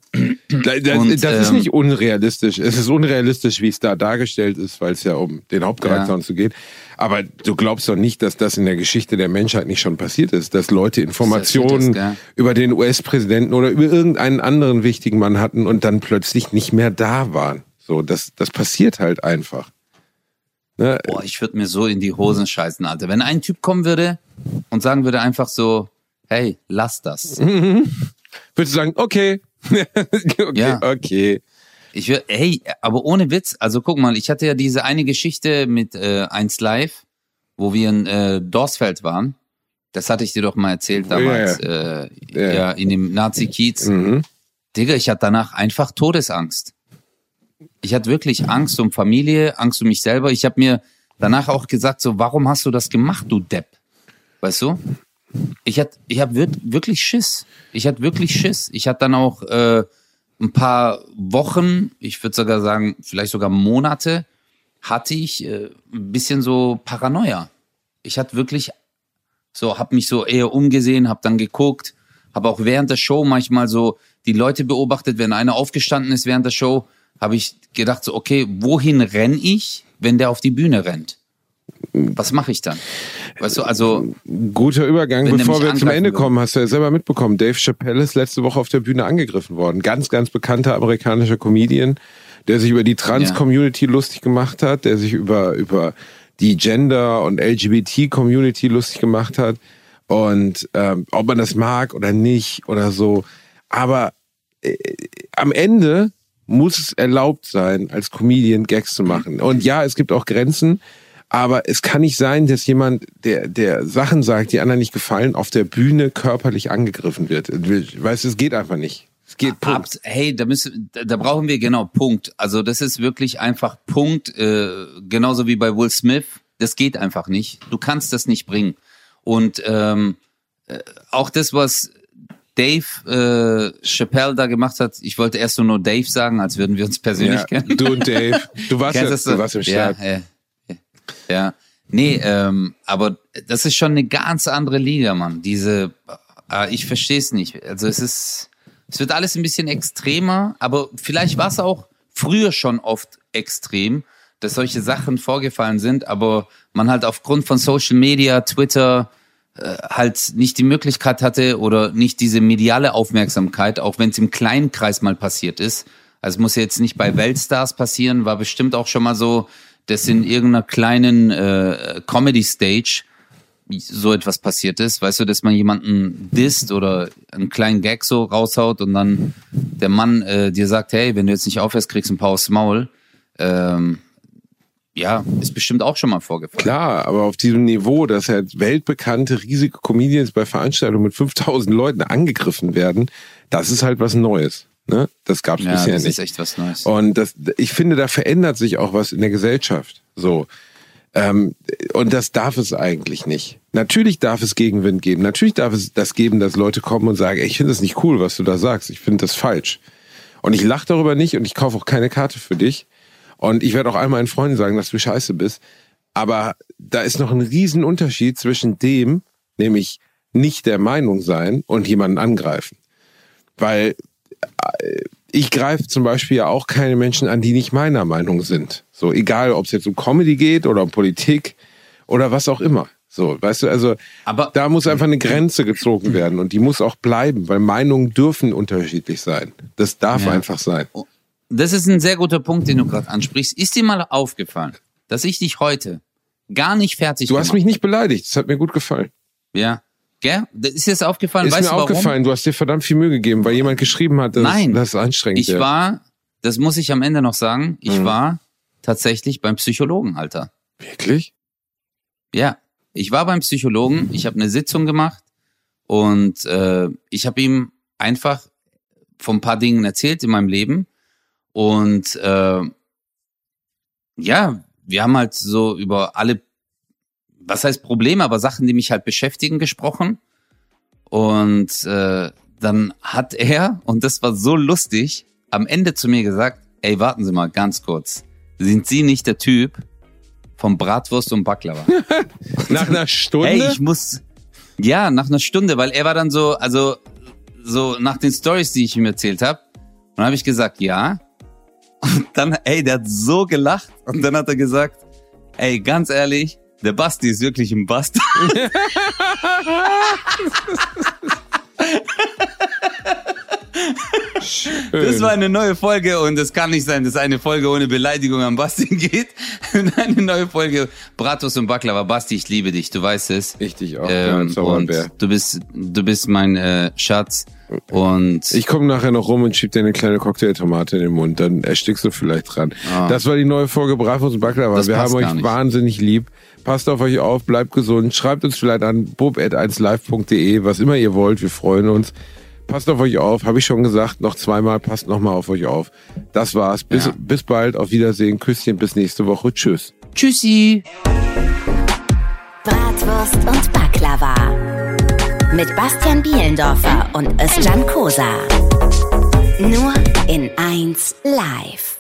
da, da, Und, das ist ähm, nicht unrealistisch. Es ist unrealistisch, wie es da dargestellt ist, weil es ja um den Hauptcharakter Ja. und so geht. Aber du glaubst doch nicht, dass das in der Geschichte der Menschheit nicht schon passiert ist, dass Leute Informationen Das das, über den US-Präsidenten oder über irgendeinen anderen wichtigen Mann hatten und dann plötzlich nicht mehr da waren. So, das, das passiert halt einfach. Ne? Boah, ich würde mir so in die Hosen scheißen, Alter. Wenn ein Typ kommen würde und sagen würde einfach so, hey, lass das. Würdest du sagen, okay. okay, Ja. okay. Ich will, hey, aber ohne Witz, also guck mal, ich hatte ja diese eine Geschichte mit äh, 1 Live, wo wir in äh, Dorsfeld waren. Das hatte ich dir doch mal erzählt damals, Äh, Ja. ja, in dem Nazi-Kiez. Mhm. Digga, ich hatte danach einfach Todesangst. Ich hatte wirklich Angst um Familie, Angst um mich selber. Ich habe mir danach auch gesagt, so, warum hast du das gemacht, du Depp? Weißt du? Ich hatte, ich habe wirklich Schiss. Ich hatte wirklich Schiss. Ich hatte dann auch äh, ein paar Wochen, ich würde sogar sagen, vielleicht sogar Monate, hatte ich äh, ein bisschen so Paranoia. Ich hatte wirklich so, habe mich so eher umgesehen, habe dann geguckt, habe auch während der Show manchmal so die Leute beobachtet, wenn einer aufgestanden ist während der Show, habe ich gedacht so, okay, wohin renn ich, wenn der auf die Bühne rennt? Was mache ich dann? Weißt du, also Guter Übergang, bevor wir zum Ende kommen, hast du ja selber mitbekommen. Dave Chappelle ist letzte Woche auf der Bühne angegriffen worden. Ganz, ganz bekannter amerikanischer Comedian, der sich über die Trans-Community lustig gemacht hat, der sich über, über die Gender- und LGBT-Community lustig gemacht hat. Und ähm, ob man das mag oder nicht oder so. Aber äh, am Ende muss es erlaubt sein, als Comedian Gags zu machen. Und ja, es gibt auch Grenzen, aber es kann nicht sein, dass jemand, der, der Sachen sagt, die anderen nicht gefallen, auf der Bühne körperlich angegriffen wird. Weißt du, es geht einfach nicht. Es geht Punkt. Abs hey, da müssen, da, brauchen wir genau Punkt. Also das ist wirklich einfach Punkt, äh, genauso wie bei Will Smith. Das geht einfach nicht. Du kannst das nicht bringen. Und ähm, äh, auch das, was Dave äh, Chappelle da gemacht hat, ich wollte erst nur Dave sagen, als würden wir uns persönlich Ja, kennen. du und Dave. Du warst, ja, du warst im Start. ja, ja, ja. Nee, ähm, aber das ist schon eine ganz andere Liga, Mann. Diese, äh, ich verstehe es nicht. Also es ist, es wird alles ein bisschen extremer, aber vielleicht war es auch früher schon oft extrem, dass solche Sachen vorgefallen sind, aber man halt aufgrund von Social Media, Twitter, äh, halt nicht die Möglichkeit hatte oder nicht diese mediale Aufmerksamkeit, auch wenn es im kleinen Kreis mal passiert ist. Also es muss jetzt nicht bei Weltstars passieren, war bestimmt auch schon mal so, dass in irgendeiner kleinen äh, Comedy-Stage so etwas passiert ist, weißt du, dass man jemanden disst oder einen kleinen Gag so raushaut und dann der Mann äh, dir sagt, hey, wenn du jetzt nicht aufhörst, kriegst du ein paar aufs Maul. Ähm, ja, ist bestimmt auch schon mal vorgefallen. Klar, aber auf diesem Niveau, dass halt weltbekannte, riesige Comedians bei Veranstaltungen mit 5000 Leuten angegriffen werden, das ist halt was Neues. Ne? Das gab es Ja, bisher das nicht. ist echt was Neues. Und das, ich finde, da verändert sich auch was in der Gesellschaft. So. Ähm, und das darf es eigentlich nicht. Natürlich darf es Gegenwind geben. Natürlich darf es das geben, dass Leute kommen und sagen, ey, ich finde das nicht cool, was du da sagst. Ich finde das falsch. Und ich lache darüber nicht und ich kaufe auch keine Karte für dich. Und ich werde auch einmal einen Freunden sagen, dass du scheiße bist. Aber da ist noch ein riesen Unterschied zwischen dem, nämlich nicht der Meinung sein und jemanden angreifen. Weil ich greife zum Beispiel ja auch keine Menschen an, die nicht meiner Meinung sind. So, egal, ob es jetzt um Comedy geht oder um Politik oder was auch immer. So, weißt du, also Aber- da muss einfach eine Grenze gezogen werden und die muss auch bleiben, weil Meinungen dürfen unterschiedlich sein. Das darf Ja. einfach sein. Das ist ein sehr guter Punkt, den du gerade ansprichst. Ist dir mal aufgefallen, dass ich dich heute gar nicht fertig Du hast mich nicht beleidigt, das hat mir gut gefallen. Ja. Gell? Ist dir das aufgefallen? Ist weißt mir du warum? aufgefallen, du hast dir verdammt viel Mühe gegeben, weil jemand geschrieben hat, dass Nein. das anstrengend Ich wäre. war, das muss ich am Ende noch sagen, ich Mhm. war tatsächlich beim Psychologen, Alter. Wirklich? Ja, ich war beim Psychologen, ich habe eine Sitzung gemacht und äh, ich habe ihm einfach von ein paar Dingen erzählt in meinem Leben und äh, ja, wir haben halt so über alle, was heißt Probleme, aber Sachen, die mich halt beschäftigen, gesprochen und äh, dann hat er, und das war so lustig, am Ende zu mir gesagt, ey, warten Sie mal ganz kurz, sind Sie nicht der Typ vom Bratwurst und Baklava? Nach einer Stunde? Ey, ich muss. Ja, nach einer Stunde, weil er war dann so, also so nach den Stories, die ich ihm erzählt habe. Dann habe ich gesagt, ja. Und dann, ey, der hat so gelacht. Und dann hat er gesagt, ey, ganz ehrlich, der Basti ist wirklich ein Bastard. Das war eine neue Folge und es kann nicht sein, dass eine Folge ohne Beleidigung an Basti geht. eine neue Folge Bratos und Baklava. Basti, ich liebe dich, du weißt es. Ich dich auch, Ähm, ja, und du bist, du bist mein äh, Schatz. Und Ich komme nachher noch rum und schieb dir eine kleine Cocktailtomate in den Mund, dann erstickst du vielleicht dran. Das war die neue Folge Bravos und Baklava. Ah. Das Wir haben euch nicht. wahnsinnig lieb. Passt auf euch auf, bleibt gesund, schreibt uns vielleicht an bob.1live.de, was immer ihr wollt, wir freuen uns. Passt auf euch auf, habe ich schon gesagt, noch zweimal, passt nochmal auf euch auf. Das war's. Bis, Ja. bis bald, auf Wiedersehen, Küsschen, bis nächste Woche. Tschüss. tschüssi. Bratwurst und Baklava. Mit Bastian Bielendorfer und Özcan Kosa. Nur in 1 Live.